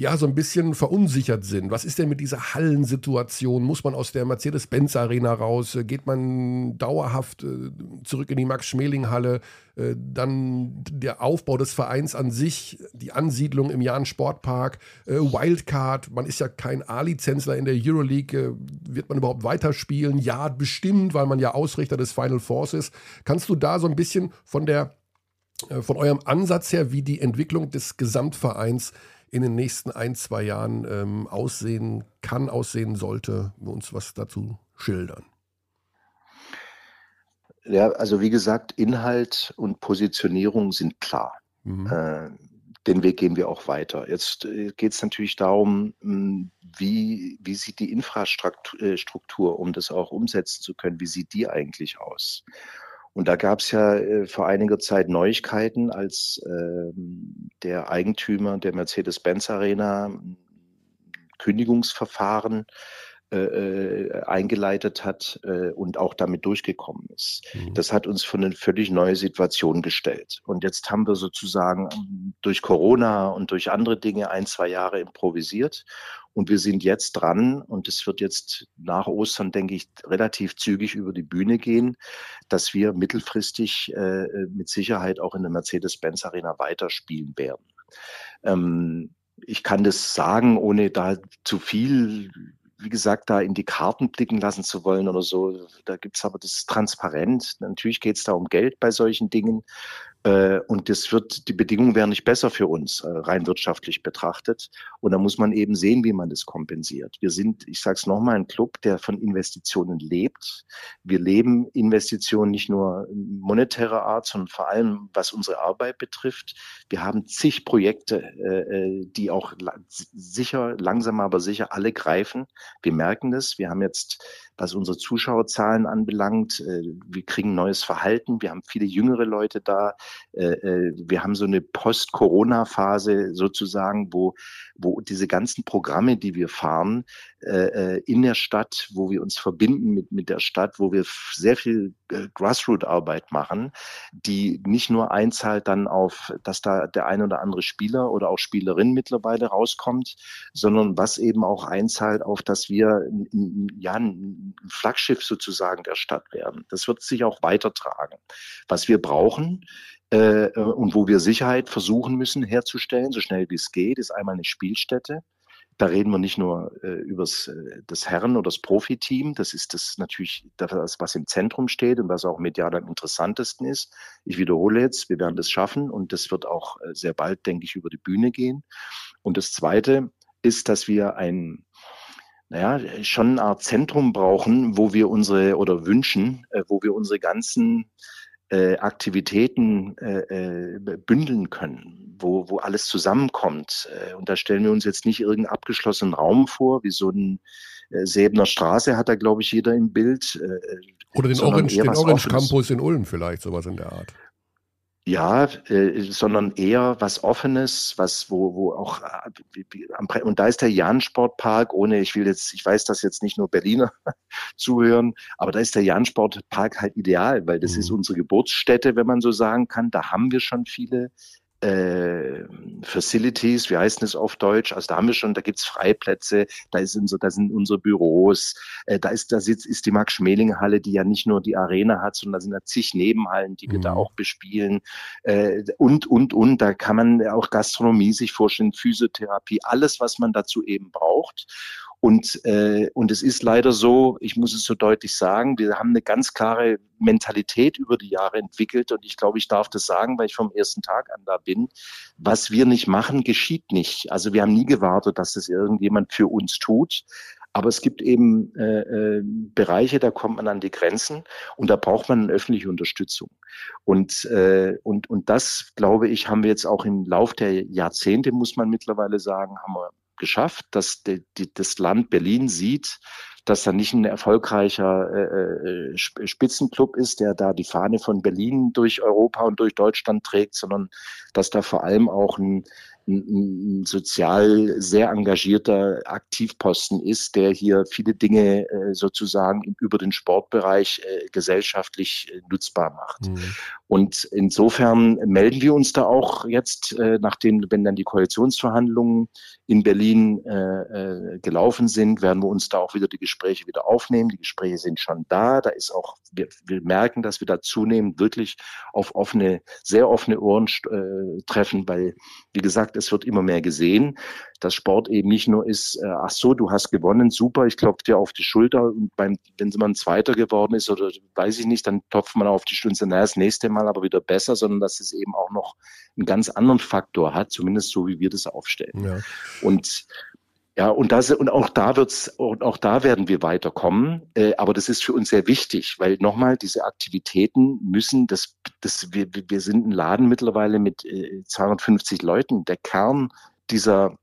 A: ja so ein bisschen verunsichert sind. Was ist denn mit dieser Hallensituation? Muss man aus der Mercedes-Benz-Arena raus? Geht man dauerhaft äh, zurück in die Max-Schmeling-Halle? Äh, dann der Aufbau des Vereins an sich, die Ansiedlung im Jahn Sportpark, äh, Wildcard, man ist ja kein A-Lizenzler in der Euroleague, wird man überhaupt weiterspielen? Ja, bestimmt, weil man ja Ausrichter des Final Force ist. Kannst du da so ein bisschen von der von eurem Ansatz her, wie die Entwicklung des Gesamtvereins in den nächsten ein, zwei Jahren ähm, aussehen kann, aussehen sollte, uns was dazu schildern.
C: Ja, also wie gesagt, Inhalt und Positionierung sind klar. Mhm. Äh, den Weg gehen wir auch weiter. Jetzt äh, geht es natürlich darum, hm, wie, wie sieht die Infrastruktur, um das auch umsetzen zu können, wie sieht die eigentlich aus? Und da gab es ja äh, vor einiger Zeit Neuigkeiten, als äh, der Eigentümer der Mercedes-Benz Arena Kündigungsverfahren äh, eingeleitet hat äh, und auch damit durchgekommen ist. Mhm. Das hat uns vor eine völlig neue Situation gestellt. Und jetzt haben wir sozusagen durch Corona und durch andere Dinge ein, zwei Jahre improvisiert und wir sind jetzt dran, und es wird jetzt nach Ostern, denke ich, relativ zügig über die Bühne gehen, dass wir mittelfristig äh, mit Sicherheit auch in der Mercedes-Benz Arena weiterspielen werden. Ähm, ich kann das sagen, ohne da zu viel wie gesagt, da in die Karten blicken lassen zu wollen oder so. Da gibt's aber das transparent. Natürlich geht's da um Geld bei solchen Dingen. Äh, und das wird, die Bedingungen wären nicht besser für uns, äh, rein wirtschaftlich betrachtet. Und da muss man eben sehen, wie man das kompensiert. Wir sind, ich sage es nochmal, ein Club, der von Investitionen lebt. Wir leben Investitionen nicht nur monetärer Art, sondern vor allem, was unsere Arbeit betrifft. Wir haben zig Projekte, äh, die auch sicher, langsam aber sicher alle greifen. Wir merken das. Wir haben jetzt was unsere Zuschauerzahlen anbelangt. Wir kriegen neues Verhalten. Wir haben viele jüngere Leute da. Äh, äh, wir haben so eine Post-Corona-Phase sozusagen, wo, wo diese ganzen Programme, die wir fahren, in der Stadt, wo wir uns verbinden mit, mit der Stadt, wo wir sehr viel Grassroot-Arbeit machen, die nicht nur einzahlt dann auf, dass da der ein oder andere Spieler oder auch Spielerin mittlerweile rauskommt, sondern was eben auch einzahlt auf, dass wir ja, ein Flaggschiff sozusagen der Stadt werden. Das wird sich auch weitertragen. Was wir brauchen, äh, und wo wir Sicherheit versuchen müssen herzustellen, so schnell wie es geht, ist einmal eine Spielstätte. Da reden wir nicht nur äh, über äh, das Herren- oder das Profiteam. Das ist das natürlich das, was im Zentrum steht und was auch medial am interessantesten ist. Ich wiederhole jetzt, wir werden das schaffen und das wird auch äh, sehr bald, denke ich, über die Bühne gehen. Und das Zweite ist, dass wir ein, naja, schon eine Art Zentrum brauchen, wo wir unsere oder wünschen, äh, wo wir unsere ganzen äh, Aktivitäten äh, äh, bündeln können, wo, wo alles zusammenkommt. Äh, und da stellen wir uns jetzt nicht irgendeinen abgeschlossenen Raum vor, wie so ein äh, Säbener Straße hat da, glaube ich, jeder im Bild.
A: Äh, Oder den Orange, den Orange Campus in Ulm vielleicht, sowas in der Art.
C: Ja, äh, sondern eher was Offenes, was wo wo auch äh, und da ist der Jahn-Sportpark, ohne ich will jetzt, ich weiß, dass jetzt nicht nur Berliner zuhören, aber da ist der Jahn-Sportpark halt ideal, weil das mhm. ist unsere Geburtsstätte, wenn man so sagen kann. Da haben wir schon viele äh, Facilities, wie heißt es auf Deutsch? Also da haben wir schon, da gibt's Freiplätze, da ist unser, da sind unsere Büros, äh, da ist, da sitzt, ist die Max-Schmeling-Halle, die ja nicht nur die Arena hat, sondern da sind da zig Nebenhallen, die wir mhm. da auch bespielen äh, und, und, und. Da kann man auch Gastronomie sich vorstellen, Physiotherapie, alles, was man dazu eben braucht. Und, äh, und es ist leider so, ich muss es so deutlich sagen, wir haben eine ganz klare Mentalität über die Jahre entwickelt. Und ich glaube, ich darf das sagen, weil ich vom ersten Tag an da bin. Was wir nicht machen, geschieht nicht. Also wir haben nie gewartet, dass das irgendjemand für uns tut. Aber es gibt eben äh, äh, Bereiche, da kommt man an die Grenzen und da braucht man eine öffentliche Unterstützung. Und, äh, und, und das, glaube ich, haben wir jetzt auch im Lauf der Jahrzehnte, muss man mittlerweile sagen, haben wir geschafft, dass die, die, das Land Berlin sieht, dass da nicht ein erfolgreicher äh, äh Spitzenclub ist, der da die Fahne von Berlin durch Europa und durch Deutschland trägt, sondern dass da vor allem auch ein, ein, ein sozial sehr engagierter Aktivposten ist, der hier viele Dinge äh, sozusagen über den Sportbereich äh, gesellschaftlich äh, nutzbar macht. Mhm. Und insofern melden wir uns da auch jetzt, äh, nachdem, wenn dann die Koalitionsverhandlungen in Berlin äh, äh, gelaufen sind, werden wir uns da auch wieder die Gespräche wieder aufnehmen. Die Gespräche sind schon da. Da ist auch, wir, wir merken, dass wir da zunehmend wirklich auf offene, sehr offene Ohren äh, treffen, weil, wie gesagt, es wird immer mehr gesehen, dass Sport eben nicht nur ist, äh, ach so, du hast gewonnen, super, ich klopfe dir auf die Schulter und beim, wenn man Zweiter geworden ist oder weiß ich nicht, dann klopft man auf die Schulter, na, das nächste Mal aber wieder besser, sondern dass es eben auch noch einen ganz anderen Faktor hat, zumindest so, wie wir das aufstellen. Ja. Und ja, und, das, und auch da wird's, und auch da werden wir weiterkommen. Äh, aber das ist für uns sehr wichtig, weil nochmal, diese Aktivitäten müssen, das, das, wir, wir sind ein Laden mittlerweile mit äh, 250 Leuten. Der Kern dieser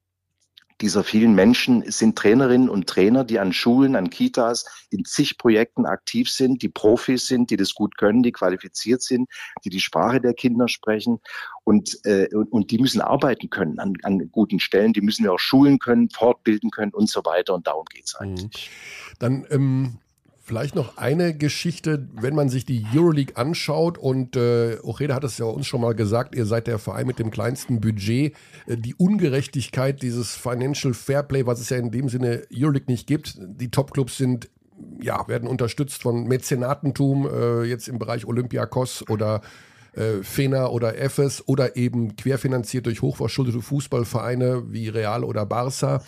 C: dieser vielen Menschen sind Trainerinnen und Trainer, die an Schulen, an Kitas in zig Projekten aktiv sind, die Profis sind, die das gut können, die qualifiziert sind, die die Sprache der Kinder sprechen und, äh, und, die müssen arbeiten können an, an guten Stellen, die müssen wir auch schulen können, fortbilden können und so weiter und darum geht's eigentlich.
A: Mhm. Dann ähm Vielleicht noch eine Geschichte, wenn man sich die Euroleague anschaut und äh, Ocheda hat es ja uns schon mal gesagt, ihr seid der Verein mit dem kleinsten Budget. Äh, die Ungerechtigkeit dieses Financial Fairplay, was es ja in dem Sinne Euroleague nicht gibt. Die Topclubs sind ja, werden unterstützt von Mäzenatentum, äh, jetzt im Bereich Olympiakos oder äh, Fena oder Efes oder eben querfinanziert durch hochverschuldete Fußballvereine wie Real oder Barca.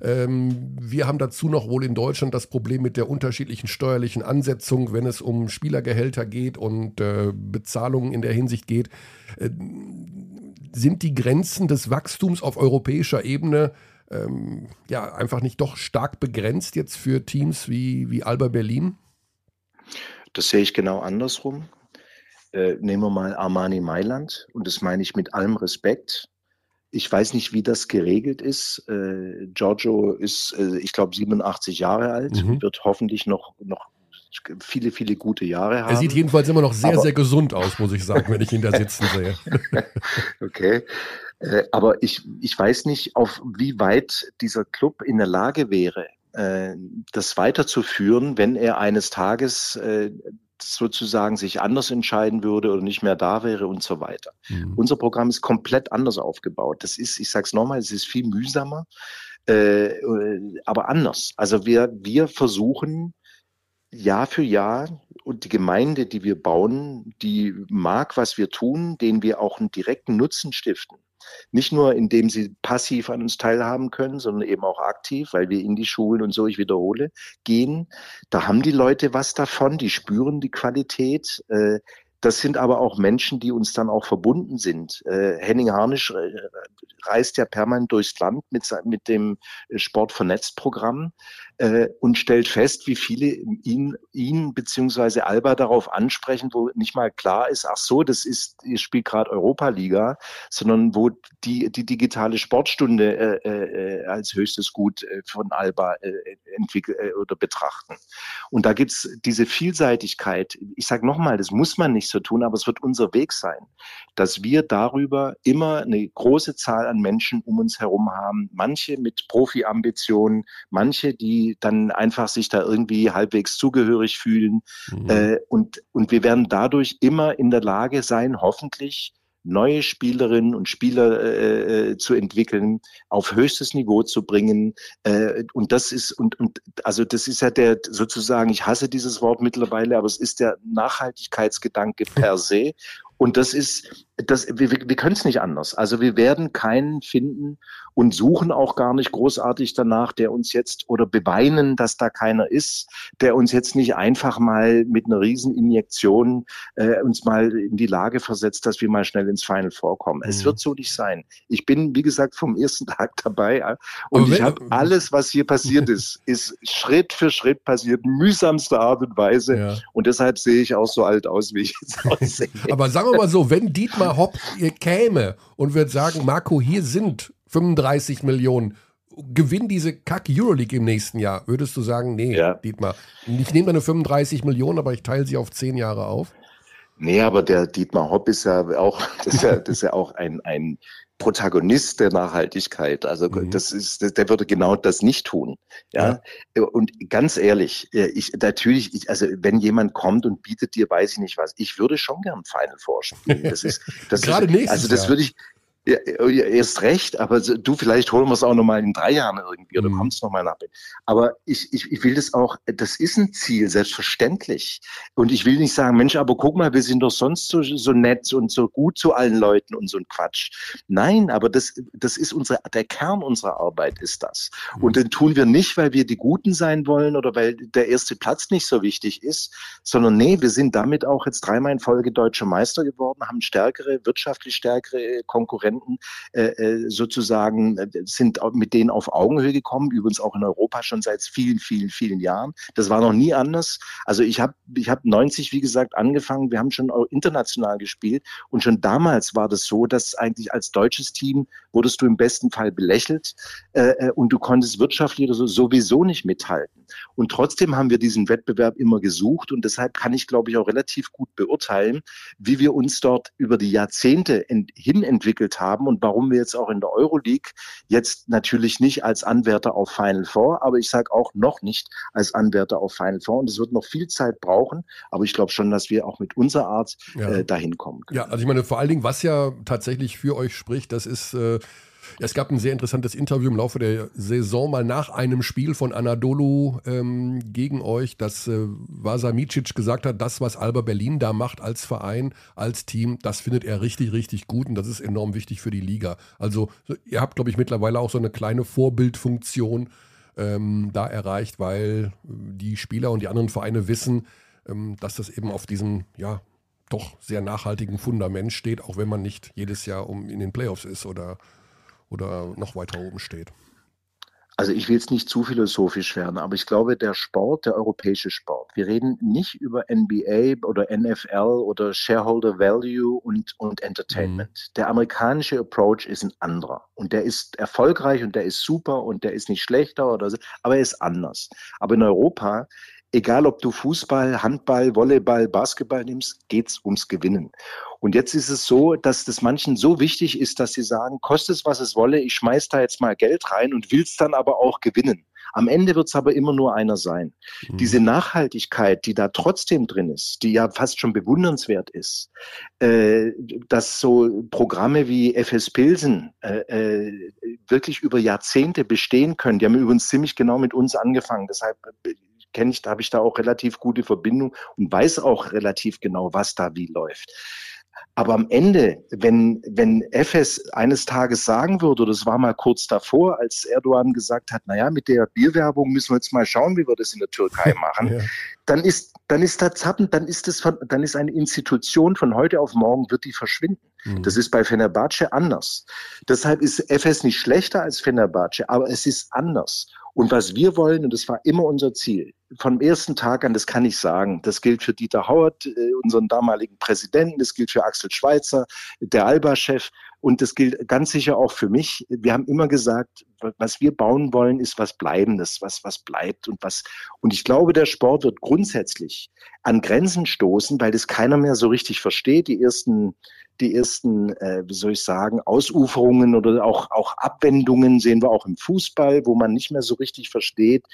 A: Ähm, wir haben dazu noch wohl in Deutschland das Problem mit der unterschiedlichen steuerlichen Ansetzung, wenn es um Spielergehälter geht und äh, Bezahlungen in der Hinsicht geht. Äh, sind die Grenzen des Wachstums auf europäischer Ebene ähm, ja einfach nicht doch stark begrenzt jetzt für Teams wie, wie Alba Berlin?
C: Das sehe ich genau andersrum. Äh, nehmen wir mal Armani Mailand und das meine ich mit allem Respekt. Ich weiß nicht, wie das geregelt ist. Äh, Giorgio ist, äh, ich glaube, 87 Jahre alt, mhm. wird hoffentlich noch, noch viele, viele gute Jahre haben.
A: Er sieht jedenfalls immer noch sehr, aber, sehr gesund aus, muss ich sagen, wenn ich ihn da sitzen sehe.
C: okay. Äh, aber ich, ich weiß nicht, auf wie weit dieser Club in der Lage wäre, äh, das weiterzuführen, wenn er eines Tages äh, sozusagen sich anders entscheiden würde oder nicht mehr da wäre und so weiter. Mhm. Unser Programm ist komplett anders aufgebaut. Das ist, ich sage es nochmal, es ist viel mühsamer, äh, aber anders. Also wir, wir versuchen Jahr für Jahr und die Gemeinde, die wir bauen, die mag, was wir tun, denen wir auch einen direkten Nutzen stiften. Nicht nur, indem sie passiv an uns teilhaben können, sondern eben auch aktiv, weil wir in die Schulen und so, ich wiederhole, gehen. Da haben die Leute was davon, die spüren die Qualität. Äh, das sind aber auch Menschen, die uns dann auch verbunden sind. Äh, Henning Harnisch äh, reist ja permanent durchs Land mit, dem Sport vernetzt Programm. Äh, und stellt fest, wie viele ihn, ihn beziehungsweise Alba darauf ansprechen, wo nicht mal klar ist, ach so, das ist, ihr spielt gerade Europa-Liga, sondern wo die, die digitale Sportstunde äh, äh, als höchstes Gut äh, von Alba äh, entwickeln äh, oder betrachten. Und da gibt's diese Vielseitigkeit. Ich sage nochmal, das muss man nicht so tun, aber es wird unser Weg sein, dass wir darüber immer eine große Zahl an Menschen um uns herum haben. Manche mit Profi-Ambitionen, manche, die dann einfach sich da irgendwie halbwegs zugehörig fühlen. Mhm. Äh, und, und wir werden dadurch immer in der Lage sein, hoffentlich neue Spielerinnen und Spieler äh, äh, zu entwickeln, auf höchstes Niveau zu bringen. Äh, und das ist, und, und also das ist ja der sozusagen, ich hasse dieses Wort mittlerweile, aber es ist der Nachhaltigkeitsgedanke per se. Und das ist, das, wir, wir können es nicht anders. Also wir werden keinen finden und suchen auch gar nicht großartig danach, der uns jetzt oder beweinen, dass da keiner ist, der uns jetzt nicht einfach mal mit einer Rieseninjektion äh, uns mal in die Lage versetzt, dass wir mal schnell ins Final vorkommen. Mhm. Es wird so nicht sein. Ich bin, wie gesagt, vom ersten Tag dabei und ich habe alles, was hier passiert ist, ist Schritt für Schritt passiert, mühsamste Art und Weise. Ja. Und deshalb sehe ich auch so alt aus, wie ich jetzt aussehe.
A: Aber sagen wir mal so, wenn Dietmar Hopp käme und würde sagen, Marco, hier sind 35 Millionen. Gewinn diese Kack Euroleague im nächsten Jahr. Würdest du sagen, nee, ja. Dietmar, ich nehme meine 35 Millionen, aber ich teile sie auf zehn Jahre auf?
C: Nee, aber der Dietmar Hopp ist ja auch, das ist ja, das ist ja auch ein, ein Protagonist der Nachhaltigkeit. Also mhm. das ist, der würde genau das nicht tun. Ja? ja. Und ganz ehrlich, ich natürlich, ich, also wenn jemand kommt und bietet dir, weiß ich nicht was, ich würde schon gern Final Four spielen. Das ist, das
A: Gerade ist, nächstes
C: Also das
A: Jahr.
C: würde ich, ja, erst recht, aber du, vielleicht holen wir es auch nochmal in drei Jahren irgendwie oder mhm. kommst nochmal nach. Aber ich, ich, ich will das auch, das ist ein Ziel, selbstverständlich. Und ich will nicht sagen, Mensch, aber guck mal, wir sind doch sonst so, so nett und so gut zu allen Leuten und so ein Quatsch. Nein, aber das, das ist unsere, der Kern unserer Arbeit ist das. Mhm. Und den tun wir nicht, weil wir die Guten sein wollen oder weil der erste Platz nicht so wichtig ist, sondern nee, wir sind damit auch jetzt dreimal in Folge deutscher Meister geworden, haben stärkere, wirtschaftlich stärkere Konkurrenten Konkurrenten äh, äh, sozusagen äh, sind mit denen auf Augenhöhe gekommen, übrigens auch in Europa schon seit vielen, vielen, vielen Jahren. Das war noch nie anders. Also ich habe ich hab 90, wie gesagt, angefangen, wir haben schon international gespielt und schon damals war das so, dass eigentlich als deutsches Team wurdest du im besten Fall belächelt äh, äh und du konntest wirtschaftlich sowieso nicht mithalten. Und trotzdem haben wir diesen Wettbewerb immer gesucht und deshalb kann ich, glaube ich, auch relativ gut beurteilen, wie wir uns dort über die Jahrzehnte hin entwickelt haben und warum wir jetzt auch in der Euroleague jetzt natürlich nicht als Anwärter auf Final Four, aber ich sage auch noch nicht als Anwärter auf Final Four. Und es wird noch viel Zeit brauchen, aber ich glaube schon, dass wir auch mit unserer Art ja. äh, dahin kommen
A: können. Ja, also ich meine, vor allen Dingen, was ja tatsächlich für euch spricht, das ist äh, es gab ein sehr interessantes Interview im Laufe der Saison mal nach einem Spiel von Anadolu ähm, gegen euch, dass äh, Vasa Micic gesagt hat, das, was Alba Berlin da macht als Verein, als Team, das findet er richtig, richtig gut und das ist enorm wichtig für die Liga. Also ihr habt, glaube ich, mittlerweile auch so eine kleine Vorbildfunktion ähm, da erreicht, weil die Spieler und die anderen Vereine wissen, ähm, dass das eben auf diesem, ja, doch sehr nachhaltigen Fundament steht, auch wenn man nicht jedes Jahr um in den Playoffs ist oder oder noch weiter oben steht?
C: Also ich will jetzt nicht zu philosophisch werden, aber ich glaube, der Sport, der europäische Sport, wir reden nicht über NBA oder NFL oder Shareholder Value und, und Entertainment. Mhm. Der amerikanische Approach ist ein anderer und der ist erfolgreich und der ist super und der ist nicht schlechter oder so, aber er ist anders. Aber in Europa egal ob du Fußball, Handball, Volleyball, Basketball nimmst, geht's ums Gewinnen. Und jetzt ist es so, dass das manchen so wichtig ist, dass sie sagen, kostet es, was es wolle, ich schmeiß da jetzt mal Geld rein und will's dann aber auch gewinnen. Am Ende wird's aber immer nur einer sein. Mhm. Diese Nachhaltigkeit, die da trotzdem drin ist, die ja fast schon bewundernswert ist, äh, dass so Programme wie FS Pilsen äh, äh, wirklich über Jahrzehnte bestehen können. Die haben übrigens ziemlich genau mit uns angefangen. Deshalb kenne ich, da habe ich da auch relativ gute Verbindung und weiß auch relativ genau, was da wie läuft. Aber am Ende, wenn, wenn FS eines Tages sagen würde, das war mal kurz davor, als Erdogan gesagt hat, naja, mit der Bierwerbung müssen wir jetzt mal schauen, wie wir das in der Türkei machen, ja. dann ist, dann ist da Zappen, dann ist das, von, dann ist eine Institution von heute auf morgen wird die verschwinden. Mhm. Das ist bei Fenerbahce anders. Deshalb ist FS nicht schlechter als Fenerbahce, aber es ist anders. Und was wir wollen, und das war immer unser Ziel, vom ersten Tag an, das kann ich sagen, das gilt für Dieter Hauert, äh, unseren damaligen Präsidenten, das gilt für Axel Schweitzer, der Alba-Chef und das gilt ganz sicher auch für mich. Wir haben immer gesagt, was wir bauen wollen, ist was Bleibendes, was, was bleibt und was, und ich glaube, der Sport wird grundsätzlich an Grenzen stoßen, weil das keiner mehr so richtig versteht. Die ersten die ersten, äh, wie soll ich sagen, Ausuferungen oder auch, auch Abwendungen sehen wir auch im Fußball, wo man nicht mehr so richtig versteht,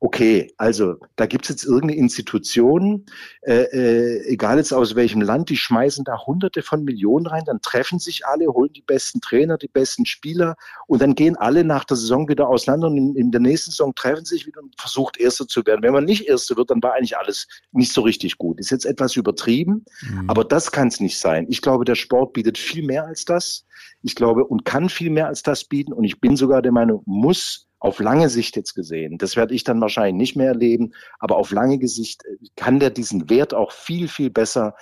C: okay, also da gibt es jetzt irgendeine Institution, äh, äh, egal jetzt aus welchem Land, die schmeißen da hunderte von Millionen rein, dann treffen sich alle, holen die besten Trainer, die besten Spieler und dann gehen alle nach der Saison wieder auseinander und in, in der nächsten Saison treffen sich wieder und versucht Erster zu werden. Wenn man nicht Erster wird, dann war eigentlich alles nicht so richtig gut. Ist jetzt etwas übertrieben, mhm. aber das kann es nicht sein. Ich glaube, der Sport bietet viel mehr als das. Ich glaube, und kann viel mehr als das bieten. Und ich bin sogar der Meinung, muss auf lange Sicht jetzt gesehen, das werde ich dann wahrscheinlich nicht mehr erleben, aber auf lange Sicht äh, kann der diesen Wert auch viel, viel besser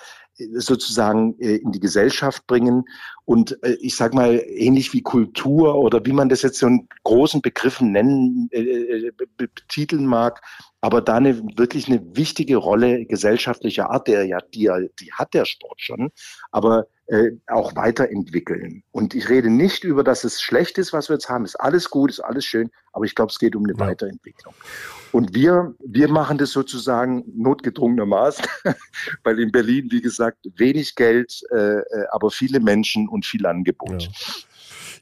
C: sozusagen äh, in die Gesellschaft bringen. Und ich sage mal, ähnlich wie Kultur oder wie man das jetzt so in großen Begriffen nennen, betiteln mag, aber da eine wirklich eine wichtige Rolle gesellschaftlicher Art, der ja, die, die hat der Sport schon, aber äh, auch weiterentwickeln. Und ich rede nicht über, dass es schlecht ist, was wir jetzt haben. Ist alles gut, ist alles schön, aber ich glaube, es geht um eine ja. Weiterentwicklung. Und wir, wir machen das sozusagen notgedrungenermaßen, weil in Berlin, wie gesagt, wenig Geld, äh, äh aber viele Menschen und viel Angebot.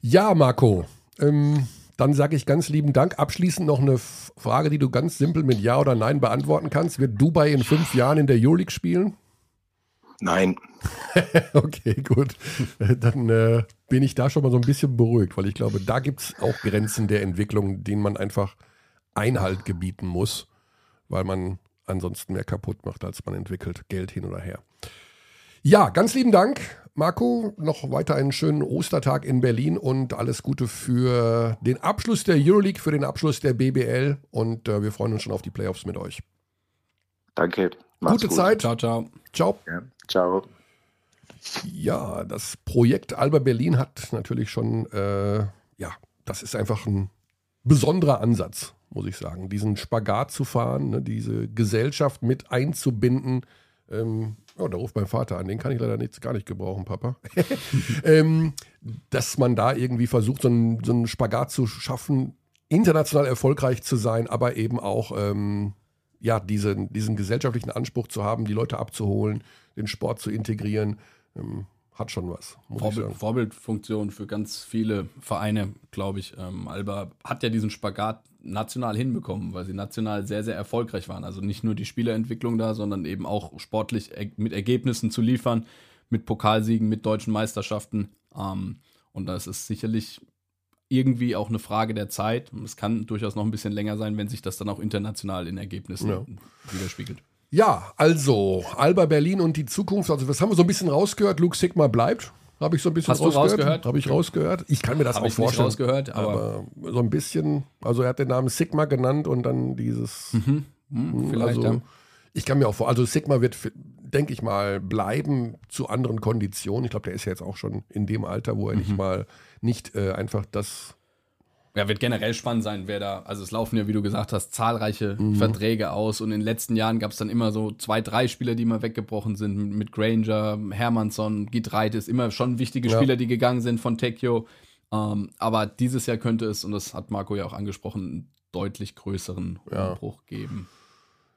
A: Ja, ja Marco. Ähm dann sage ich ganz lieben Dank. Abschließend noch eine Frage, die du ganz simpel mit Ja oder Nein beantworten kannst. Wird Dubai in fünf Jahren in der Euroleague spielen?
C: Nein.
A: okay, gut. Dann äh, bin ich da schon mal so ein bisschen beruhigt, weil ich glaube, da gibt es auch Grenzen der Entwicklung, denen man einfach Einhalt gebieten muss, weil man ansonsten mehr kaputt macht, als man entwickelt. Geld hin oder her. Ja, ganz lieben Dank, Marco. Noch weiter einen schönen Ostertag in Berlin und alles Gute für den Abschluss der Euroleague, für den Abschluss der BBL und äh, wir freuen uns schon auf die Playoffs mit euch.
C: Danke.
A: Macht's Gute gut. Zeit.
B: Ciao, ciao.
A: Ciao.
C: Ja, ciao.
A: Ja, das Projekt Alba Berlin hat natürlich schon, äh, ja, das ist einfach ein besonderer Ansatz, muss ich sagen, diesen Spagat zu fahren, ne, diese Gesellschaft mit einzubinden. Ähm, Oh, da ruft mein Vater an, den kann ich leider nicht, gar nicht gebrauchen, Papa. ähm, dass man da irgendwie versucht, so einen, so einen Spagat zu schaffen, international erfolgreich zu sein, aber eben auch ähm, ja, diesen, diesen gesellschaftlichen Anspruch zu haben, die Leute abzuholen, den Sport zu integrieren. Ähm, hat schon was.
B: Vorbild, Vorbildfunktion für ganz viele Vereine, glaube ich. Ähm, Alba hat ja diesen Spagat national hinbekommen, weil sie national sehr, sehr erfolgreich waren. Also nicht nur die Spielerentwicklung da, sondern eben auch sportlich mit Ergebnissen zu liefern, mit Pokalsiegen, mit deutschen Meisterschaften. Ähm, und das ist sicherlich irgendwie auch eine Frage der Zeit. Und es kann durchaus noch ein bisschen länger sein, wenn sich das dann auch international in Ergebnissen ja. widerspiegelt.
A: Ja, also Alba Berlin und die Zukunft. Also, das haben wir so ein bisschen rausgehört. Luke Sigma bleibt. Habe ich so ein bisschen
B: Hast rausgehört. rausgehört?
A: Habe ich rausgehört. Ich kann mir das Hab auch ich vorstellen.
B: Nicht rausgehört, aber,
A: aber, so ein bisschen. Also er hat den Namen Sigma genannt und dann dieses. Mhm.
B: Mhm, hm, vielleicht.
A: Also, ja. Ich kann mir auch vor. Also Sigma wird, denke ich mal, bleiben zu anderen Konditionen. Ich glaube, der ist ja jetzt auch schon in dem Alter, wo er mhm. nicht mal nicht äh, einfach das
B: ja, wird generell spannend sein, wer da, also es laufen ja, wie du gesagt hast, zahlreiche mhm. Verträge aus und in den letzten Jahren gab es dann immer so zwei, drei Spieler, die mal weggebrochen sind, mit Granger, Hermannsson, Gitreitis, immer schon wichtige ja. Spieler, die gegangen sind von Tekio. Ähm, aber dieses Jahr könnte es, und das hat Marco ja auch angesprochen, einen deutlich größeren ja. Umbruch geben.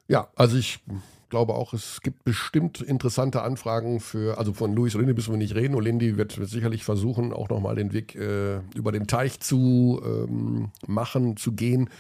A: Ja, also ich glaube auch, es gibt bestimmt interessante Anfragen für, also von Luis Olindi müssen wir nicht reden. Olindi wird, wird sicherlich versuchen, auch nochmal den Weg äh, über den Teich zu ähm, machen, zu gehen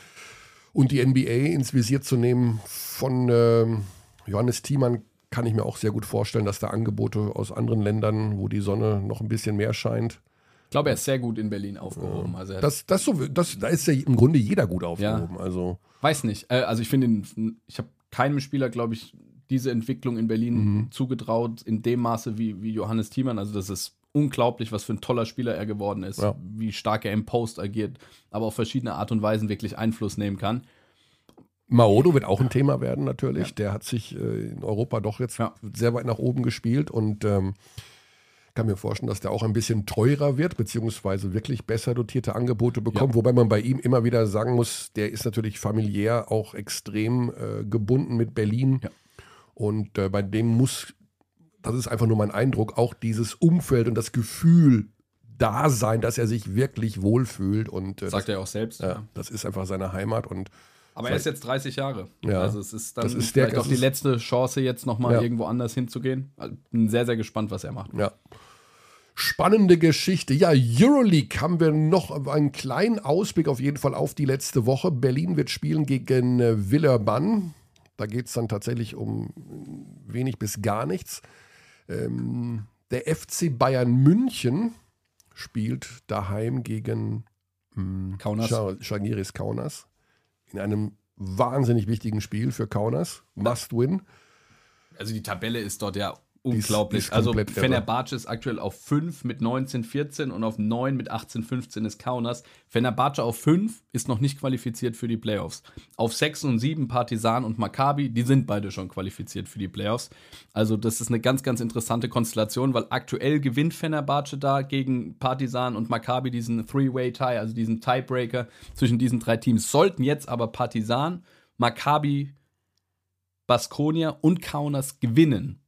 A: und die NBA ins Visier zu nehmen. Von ähm, Johannes Thiemann kann ich mir auch sehr gut vorstellen, dass da Angebote aus anderen Ländern, wo die Sonne noch ein bisschen mehr scheint,
B: ich glaube, er ist sehr gut in Berlin aufgehoben. Also
A: das, das so, das, da ist ja im Grunde jeder gut aufgehoben. Ja. Also.
B: Weiß nicht. Äh, also ich finde, ich habe keinem Spieler, glaube ich, diese Entwicklung in Berlin mhm. zugetraut, in dem Maße wie, wie Johannes Thiemann. Also das ist unglaublich, was für ein toller Spieler er geworden ist, ja. wie stark er im Post agiert, aber auf verschiedene Art und Weisen wirklich Einfluss nehmen kann.
A: Maodo wird auch ein Thema werden, natürlich. Ja. Der hat sich äh, in Europa doch jetzt sehr weit nach oben gespielt und ähm, kann mir vorstellen, dass der auch ein bisschen teurer wird, beziehungsweise wirklich besser dotierte Angebote bekommt. Ja. Wobei man bei ihm immer wieder sagen muss, der ist natürlich familiär auch extrem äh, gebunden mit Berlin. Ja. Und äh, bei dem muss, das ist einfach nur mein Eindruck, auch dieses Umfeld und das Gefühl da sein, dass er sich wirklich wohlfühlt. Und,
B: äh, Sagt
A: das,
B: er auch selbst.
A: Ja, das ist einfach seine Heimat und
B: aber er ist jetzt 30 Jahre.
A: Ja.
B: Also es ist dann
A: das ist der,
B: auch die letzte Chance, jetzt nochmal ja. irgendwo anders hinzugehen. Bin sehr, sehr gespannt, was er macht.
A: Ja. Spannende Geschichte. Ja, Euroleague haben wir noch einen kleinen Ausblick auf jeden Fall auf die letzte Woche. Berlin wird spielen gegen äh, Villeurbanne. Da geht es dann tatsächlich um wenig bis gar nichts. Ähm, der FC Bayern München spielt daheim gegen
B: ähm, Kaunas.
A: Chagiris Kaunas in einem wahnsinnig wichtigen Spiel für Kaunas. Must win.
B: Also die Tabelle ist dort ja unglaublich. Ist, ist also Fenerbahce ist aktuell auf 5 mit 19, 14 und auf 9 mit 18, 15 ist Kaunas. Fenerbahce auf 5 ist noch nicht qualifiziert für die Playoffs. Auf 6 und 7 Partisan und Maccabi, die sind beide schon qualifiziert für die Playoffs. Also das ist eine ganz, ganz interessante Konstellation, weil aktuell gewinnt Fenerbahce da gegen Partisan und Maccabi diesen Three-Way-Tie, also diesen Tiebreaker zwischen diesen drei Teams. Sollten jetzt aber Partisan, Maccabi, Baskonia und Kaunas gewinnen,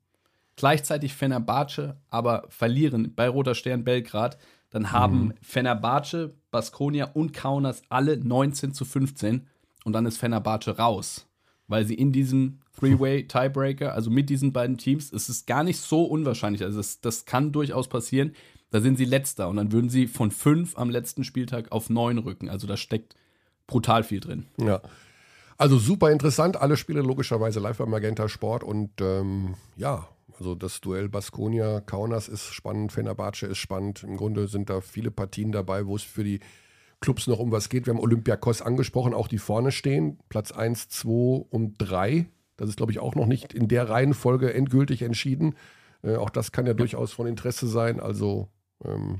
B: gleichzeitig Fenerbahce aber verlieren bei Roter Stern Belgrad, dann haben mhm. Fenerbahce, Baskonia und Kaunas alle 19 zu 15 und dann ist Fenerbahce raus, weil sie in diesem Three-Way Tiebreaker, also mit diesen beiden Teams, es ist gar nicht so unwahrscheinlich, also das, das kann durchaus passieren, da sind sie letzter und dann würden sie von 5 am letzten Spieltag auf 9 rücken, also da steckt brutal viel drin.
A: Ja. Also super interessant, alle Spiele logischerweise live bei Magenta Sport und ähm, ja, also das Duell Baskonia, Kaunas ist spannend, Fenerbahce ist spannend. Im Grunde sind da viele Partien dabei, wo es für die Clubs noch um was geht. Wir haben Olympiakos angesprochen, auch die vorne stehen. Platz 1, 2 und 3. Das ist, glaube ich, auch noch nicht in der Reihenfolge endgültig entschieden. Äh, auch das kann ja, ja, durchaus von Interesse sein. Also, ähm,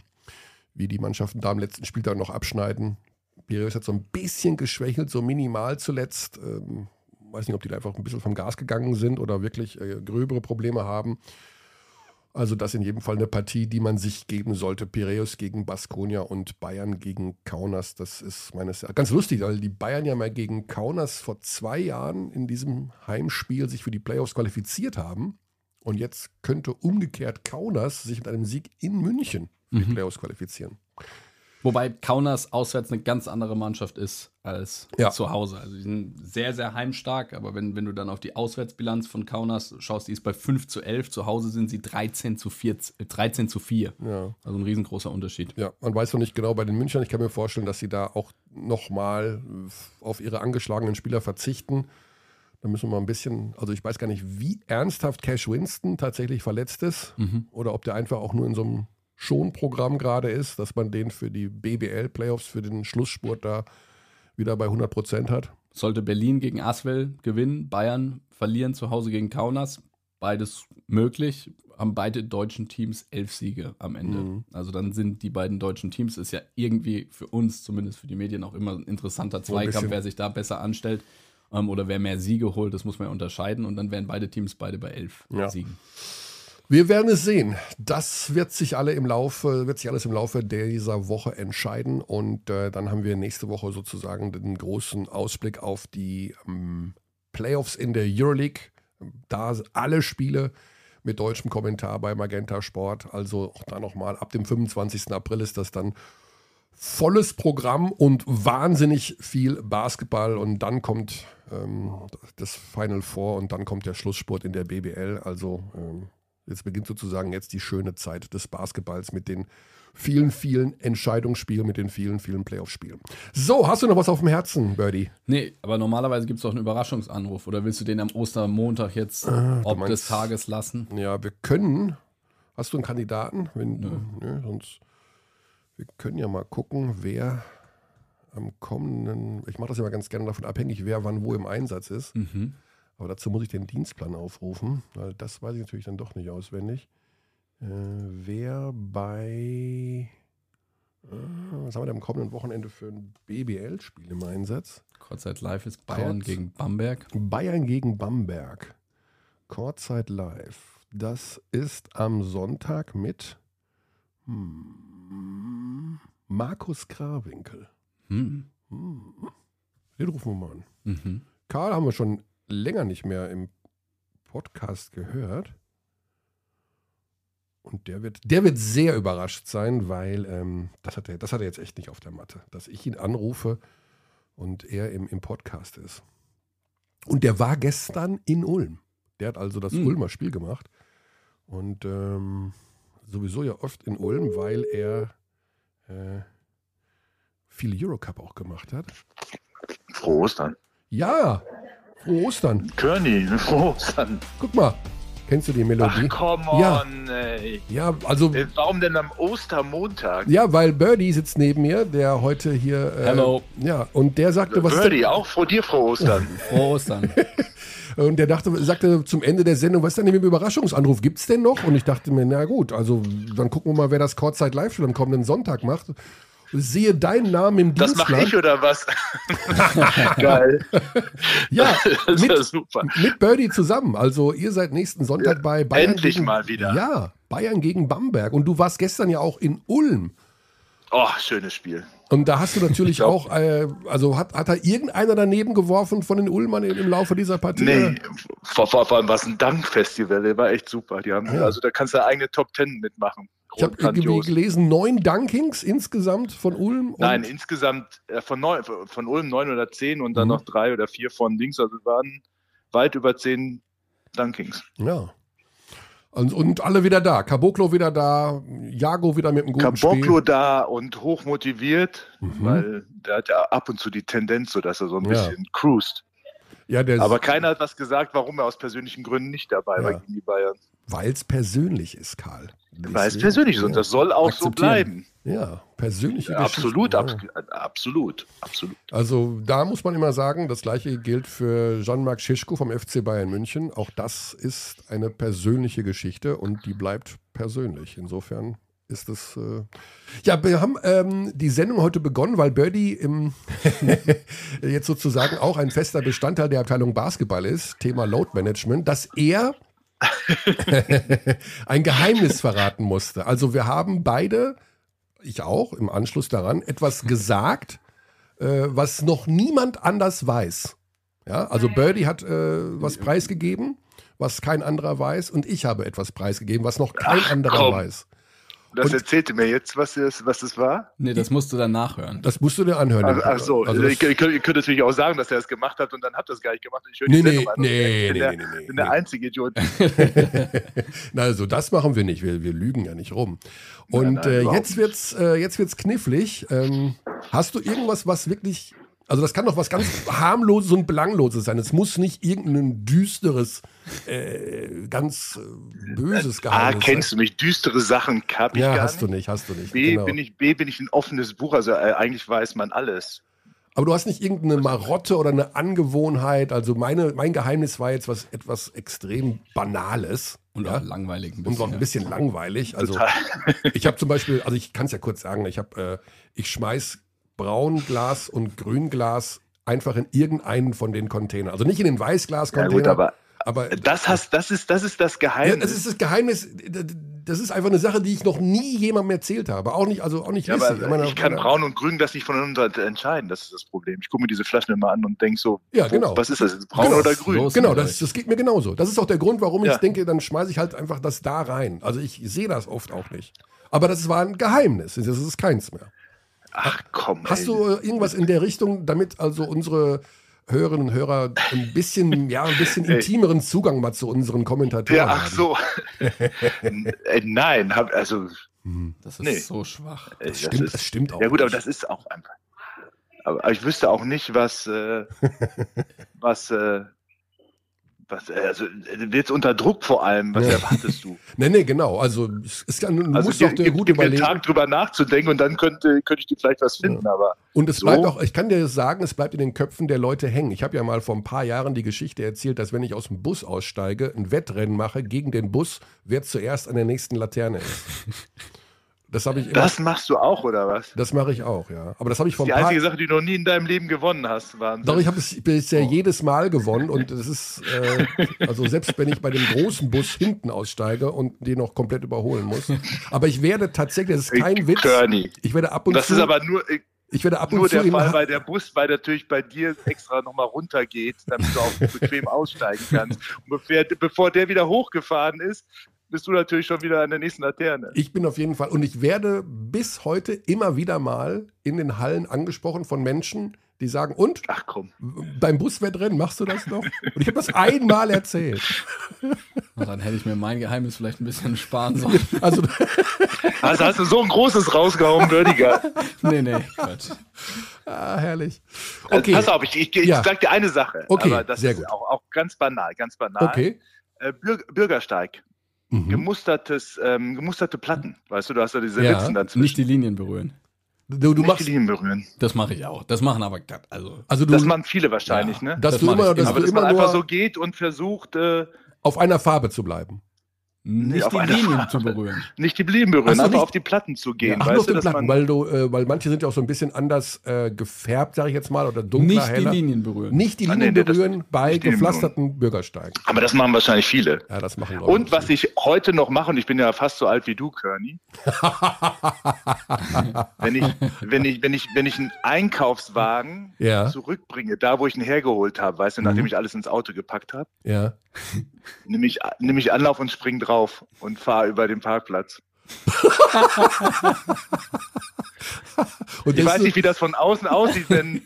A: wie die Mannschaften da am letzten Spieltag noch abschneiden. Piraeus hat so ein bisschen geschwächelt, so minimal zuletzt. Ähm, weiß nicht, ob die da einfach ein bisschen vom Gas gegangen sind oder wirklich äh, gröbere Probleme haben. Also das in jedem Fall eine Partie, die man sich geben sollte. Piräus gegen Baskonia und Bayern gegen Kaunas. Das ist meines Erachtens ganz lustig, weil die Bayern ja mal gegen Kaunas vor zwei Jahren in diesem Heimspiel sich für die Playoffs qualifiziert haben. Und jetzt könnte umgekehrt Kaunas sich mit einem Sieg in München für die mhm. Playoffs qualifizieren.
B: Wobei Kaunas auswärts eine ganz andere Mannschaft ist als ja. zu Hause. Also die sind sehr, sehr heimstark, aber wenn, wenn du dann auf die Auswärtsbilanz von Kaunas schaust, die ist bei 5 zu 11. Zu Hause sind sie 13 zu 4. 13 äh, zu 4.
A: Ja.
B: Also ein riesengroßer Unterschied.
A: Ja, man weiß noch nicht genau bei den Münchnern. Ich kann mir vorstellen, dass sie da auch nochmal auf ihre angeschlagenen Spieler verzichten. Da müssen wir mal ein bisschen, also ich weiß gar nicht, wie ernsthaft Cash Winston tatsächlich verletzt ist mhm. oder ob der einfach auch nur in so einem Schonprogramm gerade ist, dass man den für die BBL-Playoffs, für den Schlussspurt da wieder bei 100 Prozent hat.
B: Sollte Berlin gegen Aswell gewinnen, Bayern verlieren zu Hause gegen Kaunas, beides möglich, haben beide deutschen Teams elf Siege am Ende. Mhm. Also dann sind die beiden deutschen Teams, ist ja irgendwie für uns, zumindest für die Medien, auch immer ein interessanter Zweikampf, ein wer sich da besser anstellt ähm, oder wer mehr Siege holt, das muss man ja unterscheiden und dann wären beide Teams beide bei elf ja. Siegen.
A: Wir werden es sehen. Das wird sich alle im Laufe, wird sich alles im Laufe dieser Woche entscheiden. Und äh, dann haben wir nächste Woche sozusagen den großen Ausblick auf die ähm, Playoffs in der Euroleague. Da alle Spiele mit deutschem Kommentar bei Magenta Sport. Also auch da nochmal, ab dem 25. April ist das dann volles Programm und wahnsinnig viel Basketball. Und dann kommt ähm, das Final Four und dann kommt der Schlussspurt in der BBL. Also ähm, Jetzt beginnt sozusagen jetzt die schöne Zeit des Basketballs mit den vielen, vielen Entscheidungsspielen, mit den vielen, vielen Playoff-Spielen. So, hast du noch was auf dem Herzen, Birdie?
B: Nee, aber normalerweise gibt es doch einen Überraschungsanruf. Oder willst du den am Ostermontag jetzt ah, ob meinst, des Tages lassen?
A: Ja, wir können. Hast du einen Kandidaten? Wenn, Nö. Nö, sonst. Wir können ja mal gucken, wer am kommenden. Ich mache das ja mal ganz gerne davon abhängig, wer wann wo im Einsatz ist. Mhm. Aber dazu muss ich den Dienstplan aufrufen, weil das weiß ich natürlich dann doch nicht auswendig. Äh, wer bei, äh, was haben wir denn am kommenden Wochenende für ein BBL-Spiel im Einsatz?
B: Kurzzeit Live ist Bayern Kurz, gegen Bamberg.
A: Bayern gegen Bamberg. Kurzzeit Live. Das ist am Sonntag mit Hm. Markus Krawinkel.
B: Hm.
A: Hm. Den rufen wir mal an.
B: Mhm.
A: Karl haben wir schon länger nicht mehr im Podcast gehört. Und der wird, der wird sehr überrascht sein, weil ähm, das, hat er, das hat er jetzt echt nicht auf der Matte, dass ich ihn anrufe und er im, im Podcast ist. Und der war gestern in Ulm. Der hat also das
B: Hm.
A: Ulmer Spiel gemacht. Und ähm, sowieso ja oft in Ulm, weil er äh, viel Eurocup auch gemacht hat.
C: Frohe Ostern.
A: Ja, frohe Ostern.
C: Körny, frohe Ostern.
A: Guck mal, kennst du die
C: Ach,
A: Melodie?
C: come
A: Ja.
C: on, ey.
A: Ja, also
C: Äh, Warum denn am Ostermontag?
A: Ja, weil Birdie sitzt neben mir, der heute hier. Äh,
B: Hello.
A: Ja, und der sagte, was
C: Birdie, auch vor dir frohe Ostern.
B: Frohe Ostern.
A: und der dachte, sagte zum Ende der Sendung, was ist denn mit dem Überraschungsanruf? Gibt's denn noch? Und ich dachte mir, na gut, also dann gucken wir mal, wer das Kurzzeit live schon am kommenden Sonntag macht. Sehe deinen Namen im
C: Das mache ich
A: Dienstplan.
C: oder was? Geil.
A: Ja,
C: Das ist ja
A: mit,
C: super.
A: mit Birdie zusammen. Also ihr seid nächsten Sonntag
C: Ja,
A: bei Bayern.
C: endlich
A: gegen,
C: mal wieder.
A: Ja, Bayern gegen Bamberg. Und du warst gestern ja auch in Ulm.
C: Oh, schönes Spiel.
A: Und da hast du natürlich auch, äh, also hat, hat da irgendeiner daneben geworfen von den Ulmern im, Laufe dieser Partie?
C: Nee, vor, vor, vor allem war es ein Dankfestival, der war echt super. Die haben,
A: Ja.
C: Also da kannst du eigene Top Ten mitmachen.
A: Ich habe irgendwie gelesen, neun Dunkings insgesamt von Ulm.
C: Nein, insgesamt äh, von, neun, von Ulm neun oder zehn und dann
A: Mhm.
C: noch drei oder vier von links. Also waren weit über zehn Dunkings.
A: Ja. Und, und alle wieder da. Caboclo wieder da, Jago wieder mit einem guten
C: Caboclo
A: Spiel.
C: da und hoch motiviert,
A: Mhm.
C: weil der hat ja ab und zu die Tendenz, so dass er so ein
A: Ja.
C: bisschen cruist.
A: Ja,
C: Aber keiner hat was gesagt, warum er aus persönlichen Gründen nicht dabei war
A: Ja.
C: gegen die Bayern.
A: weil es persönlich ist, Karl.
C: Weil es persönlich ist und das soll auch so bleiben.
A: Ja, persönliche
C: Absolut,
A: ja.
C: abs absolut, absolut.
A: Also da muss man immer sagen, das gleiche gilt für Jean-Marc Schischko vom FC Bayern München. Auch das ist eine persönliche Geschichte und die bleibt persönlich. Insofern ist es. Äh ja, wir haben ähm, die Sendung heute begonnen, weil Birdie im jetzt sozusagen auch ein fester Bestandteil der Abteilung Basketball ist, Thema Load Management, dass er ein Geheimnis verraten musste. Also wir haben beide, ich auch, im Anschluss daran, etwas gesagt, äh, was noch niemand anders weiß. Ja, also Birdie hat äh, was preisgegeben, was kein anderer weiß, und ich habe etwas preisgegeben, was noch kein
C: Ach,
A: anderer
C: komm.
A: weiß.
C: Das
A: Und-
C: erzählte mir jetzt, was es, was es war.
B: Nee, das musst du dann nachhören.
A: Das musst du dir anhören.
C: Ach, ach so,
A: Also
C: ihr,
A: das,
C: könnt, ihr könnt natürlich auch sagen, dass er es gemacht hat und dann habt ihr es gar nicht gemacht. Ich höre
A: nee, nee, nee,
C: ich bin,
A: nee,
C: der,
A: nee, nee,
C: bin
A: nee.
C: der einzige Idiot.
A: Na, also das machen wir nicht. Wir, wir lügen ja nicht rum. Und
C: Nein, nein,
A: äh, jetzt wird's, äh, jetzt wird's knifflig. Ähm, hast du irgendwas, was wirklich, also das kann doch was ganz harmloses und belangloses sein. Es muss nicht irgendein düsteres, äh, ganz äh, böses
C: A,
A: Geheimnis
C: kennst du mich? Düstere Sachen hab ich
A: Ja,
C: gar
A: hast
C: nicht.
A: du nicht, hast du nicht.
C: B,
A: genau.
C: bin ich, B, bin ich ein offenes Buch, also äh, eigentlich weiß man alles.
A: Aber du hast nicht irgendeine Marotte oder eine Angewohnheit. Also meine, mein Geheimnis war jetzt was etwas extrem Banales.
B: Und
A: ja?
B: auch langweilig ein
A: Und
B: bisschen.
A: auch ein bisschen langweilig. Also
C: Total.
A: ich habe zum Beispiel, also ich kann es ja kurz sagen, ich habe, äh, ich schmeiß Braunglas und Grünglas einfach in irgendeinen von den Containern. Also nicht in den
C: Ja
A: Weißglas-Container.
C: gut, aber
A: aber
C: das, hast, das, ist, das ist das
A: ja,
C: Geheimnis.
A: das ist das Geheimnis. Das ist einfach eine Sache, die ich noch nie jemandem erzählt habe. Auch nicht, also auch nicht
C: Ja, aber
A: meine-
C: ich kann
A: meine-
C: Braun und Grün das nicht voneinander entscheiden. Das ist das Problem. Ich gucke mir diese Flaschen immer an und denke so,
A: Ja,
C: wo-
A: genau.
C: was ist das? Braun
A: Genau.
C: oder Grün?
A: Genau, das, das geht mir genauso. Das ist auch der Grund, warum ich
C: Ja.
A: denke, dann schmeiße ich halt einfach das da rein. Also ich sehe das oft auch nicht. Aber das war ein Geheimnis. Das ist keins mehr.
C: Ach komm.
A: Hast
C: ey.
A: du äh, irgendwas in der Richtung, damit also unsere Hörerinnen und Hörer ein bisschen, ja, ein bisschen intimeren Zugang mal zu unseren Kommentatoren
C: Ja, ach
A: haben?
C: so. äh, nein, hab, also
A: Hm.
B: Das ist
C: Nee.
B: so schwach.
C: äh,
A: Das
C: das
A: stimmt,
C: ist,
A: das stimmt auch.
C: Ja gut, aber
A: nicht.
C: das ist auch einfach. Aber, aber ich wüsste auch nicht, was, äh, was, äh, was, äh, also äh, wird unter Druck vor allem. Was
A: Ja.
C: erwartest du?
A: Nee, nee, genau. Also es kann, du
C: Also
A: musst doch
C: gib,
A: dir
C: gib,
A: gut
C: gib mir einen
A: überlegen.
C: Tag drüber nachzudenken und dann könnte, könnte ich dir vielleicht was finden. Aber
A: Und es
C: So?
A: bleibt auch, ich kann dir sagen, es bleibt in den Köpfen der Leute hängen. Ich habe ja mal vor ein paar Jahren die Geschichte erzählt, dass wenn ich aus dem Bus aussteige, ein Wettrennen mache gegen den Bus, wer zuerst an der nächsten Laterne ist. Das habe ich immer.
C: Das machst du auch, oder was?
A: Das mache ich auch, ja. Aber das habe ich vom
C: Die einzige Sache, die du noch nie in deinem Leben gewonnen hast, waren.
A: Doch, ich habe es bisher oh. jedes Mal gewonnen und das ist, äh, also selbst wenn ich bei dem großen Bus hinten aussteige und den noch komplett überholen muss. Aber ich werde tatsächlich, das ist kein Witz.
C: Körny.
A: Ich werde ab und
C: das
A: zu.
C: Das ist aber nur.
A: Ich werde ab und
C: nur
A: zu
C: der Fall, weil der Bus, weil natürlich bei dir extra nochmal runtergeht, damit du auch bequem aussteigen kannst. Und bevor der wieder hochgefahren ist, bist du natürlich schon wieder an der nächsten Laterne.
A: Ich bin auf jeden Fall. Und ich werde bis heute immer wieder mal in den Hallen angesprochen von Menschen, die sagen, und?
C: Ach komm.
A: Beim Buswettrennen machst du das noch? Und ich habe das einmal erzählt.
B: Na, dann hätte ich mir mein Geheimnis vielleicht ein bisschen sparen sollen.
A: Also,
C: also hast du so ein großes rausgehauen, Würdiger.
B: nee, nee, Quatsch.
A: Ah, herrlich.
C: Okay. Also, pass auf, ich, ich, ich ja. sag dir eine Sache.
A: Okay,
C: aber das
A: sehr
C: ist
A: gut.
C: Auch, auch ganz banal, ganz banal.
A: Okay.
C: Äh, Bürgersteig. Mhm. Gemustertes, ähm, gemusterte Platten. Weißt du, du hast ja diese
A: Ja,
C: Ritzen dazwischen.
B: Nicht die Linien berühren.
A: Du, du
C: Nicht
A: machst,
C: die Linien berühren.
B: Das mache ich auch. Das machen aber, also
A: also du,
C: Das machen viele wahrscheinlich,
B: Ja.
C: ne?
A: dass
B: das
A: du immer,
B: ich
A: dass
B: immer.
C: Aber
A: du
C: dass man
A: immer
C: einfach so geht und versucht, äh,
A: auf einer Farbe zu bleiben.
B: Nicht die Linien zu berühren.
C: nicht die Linien berühren,
A: so,
C: einfach
A: nicht-
C: auf die Platten zu gehen.
A: Nur
C: weißt
A: auf
C: du,
A: Platten,
C: man,
A: weil, du, äh, weil manche sind ja auch so ein bisschen anders äh, gefärbt, sage ich jetzt mal, oder dunkler,
B: Nicht die
A: heller.
B: Linien berühren.
A: Nicht die
C: Ah,
A: Linien
C: nee, nee, das-
A: berühren bei
C: die Linien
A: gepflasterten Bürgersteigen.
C: aber das machen wahrscheinlich viele.
A: Ja, das machen Leute.
C: Und was ich heute noch mache, und ich bin ja fast so alt wie du, Körny, wenn ich, wenn ich, wenn ich, wenn ich einen Einkaufswagen
A: Ja.
C: zurückbringe, da wo ich ihn hergeholt habe, weißt du, nachdem ich alles ins Auto gepackt habe,
A: Ja.
C: nehme ich, nehme ich Anlauf und spring drauf und fahre über den Parkplatz. Ich weiß nicht, wie das von außen aussieht, wenn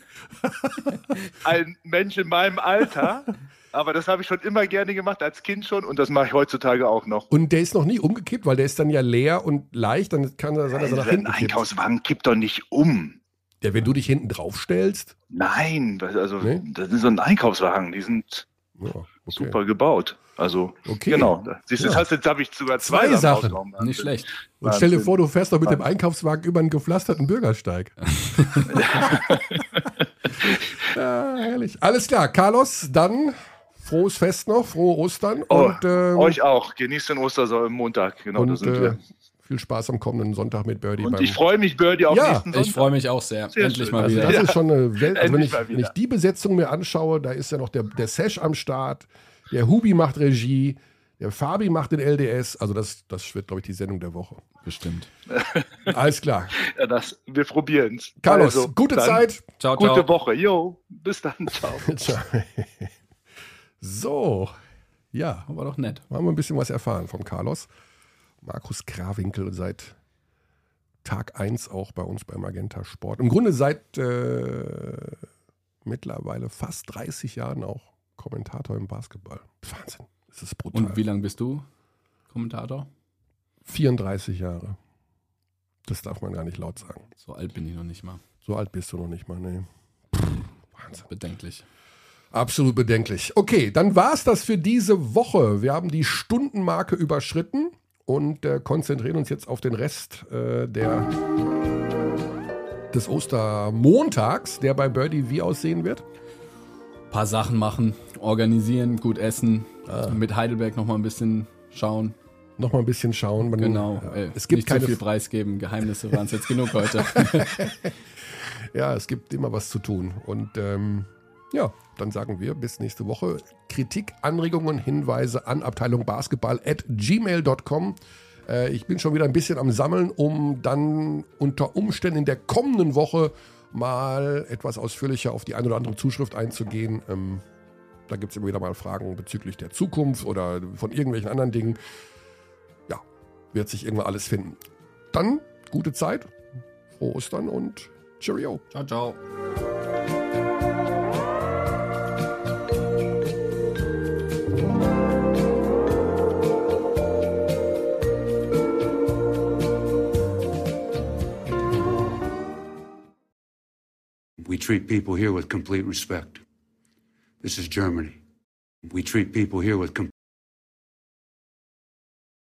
C: ein Mensch in meinem Alter, aber das habe ich schon immer gerne gemacht, als Kind schon, und das mache ich heutzutage auch noch.
A: Und der ist noch nie umgekippt, weil der ist dann ja leer und leicht, dann kann er sein, dass er nach
C: Ein
A: hinten kippt.
C: Einkaufswagen kippt doch nicht um.
A: Ja, wenn du dich hinten drauf stellst.
C: Nein, das- also
A: Nee?
C: das ist so ein Einkaufswagen, die sind
A: Ja, okay.
C: super gebaut. Also
A: Okay.
C: genau. Siehst du,
A: Ja.
C: das heißt, jetzt habe ich sogar zwei,
A: Zwei
C: Sachen.
B: Nicht schlecht.
A: Und stell dir vor, du fährst doch mit dem Einkaufswagen über einen gepflasterten Bürgersteig. ja, herrlich. Alles klar, Carlos, dann frohes Fest noch, frohe Ostern
C: Oh,
A: und, ähm,
C: Euch auch. Genießt den Ostermontag. Genau, da
A: und
C: sind
A: äh,
C: wir.
A: Viel Spaß am kommenden Sonntag mit Birdie.
C: Und
A: beim-
C: ich freue mich, Birdie, auf
A: Ja,
C: nächsten Sonntag.
B: Ich freue mich auch sehr.
C: Sehr
B: Endlich
C: schön.
B: mal
A: Also
B: wieder.
A: das ist schon eine Welt. Also wenn, ich, wenn ich die Besetzung mir anschaue, da ist ja noch der, der Sesh am Start, der Hubi macht Regie, der Fabi macht den LDS. Also das, das wird, glaube ich, die Sendung der Woche.
B: Bestimmt.
A: Alles klar.
C: Ja, das, wir probieren es.
A: Carlos, gute
C: dann
A: Zeit.
B: Ciao,
C: Gute
B: ciao.
C: Woche. Jo, bis dann. Ciao.
A: Ciao. So, ja,
B: War doch nett.
A: haben wir ein bisschen was erfahren vom Carlos. Markus Krawinkel seit Tag 1 auch bei uns beim Magenta Sport. Im Grunde seit äh, mittlerweile fast 30 Jahren auch Kommentator im Basketball. Wahnsinn. Das ist brutal.
B: Und wie lange bist du Kommentator?
A: 34 Jahre. Das darf man gar nicht laut sagen.
B: So alt bin ich noch nicht mal.
A: So alt bist du noch nicht mal, nee. Wahnsinn.
B: Bedenklich.
A: Absolut bedenklich. Okay, dann war es das für diese Woche. Wir haben die Stundenmarke überschritten und äh, konzentrieren uns jetzt auf den Rest äh, der, des Ostermontags, der bei Birdie wie aussehen wird.
B: paar Sachen machen, organisieren, gut essen, mit Heidelberg noch mal ein bisschen schauen.
A: Noch mal ein bisschen schauen. Man,
B: Genau.
A: Ja,
B: Ey,
A: es gibt
B: nicht
A: keine,
B: zu viel preisgeben. Geheimnisse waren es jetzt genug heute.
A: ja, es gibt immer was zu tun. Und ähm, ja, dann sagen wir bis nächste Woche. Kritik, Anregungen, Hinweise an Abteilung Basketball at gmail.com. Äh, ich bin schon wieder ein bisschen am Sammeln, um dann unter Umständen in der kommenden Woche mal etwas ausführlicher auf die eine oder andere Zuschrift einzugehen. Ähm, da gibt es immer wieder mal Fragen bezüglich der Zukunft oder von irgendwelchen anderen Dingen. Ja, wird sich irgendwann alles finden. Dann gute Zeit, frohe Ostern und Cheerio.
B: ciao, ciao.
D: We treat people here with complete respect. This is Germany. We treat people here with complete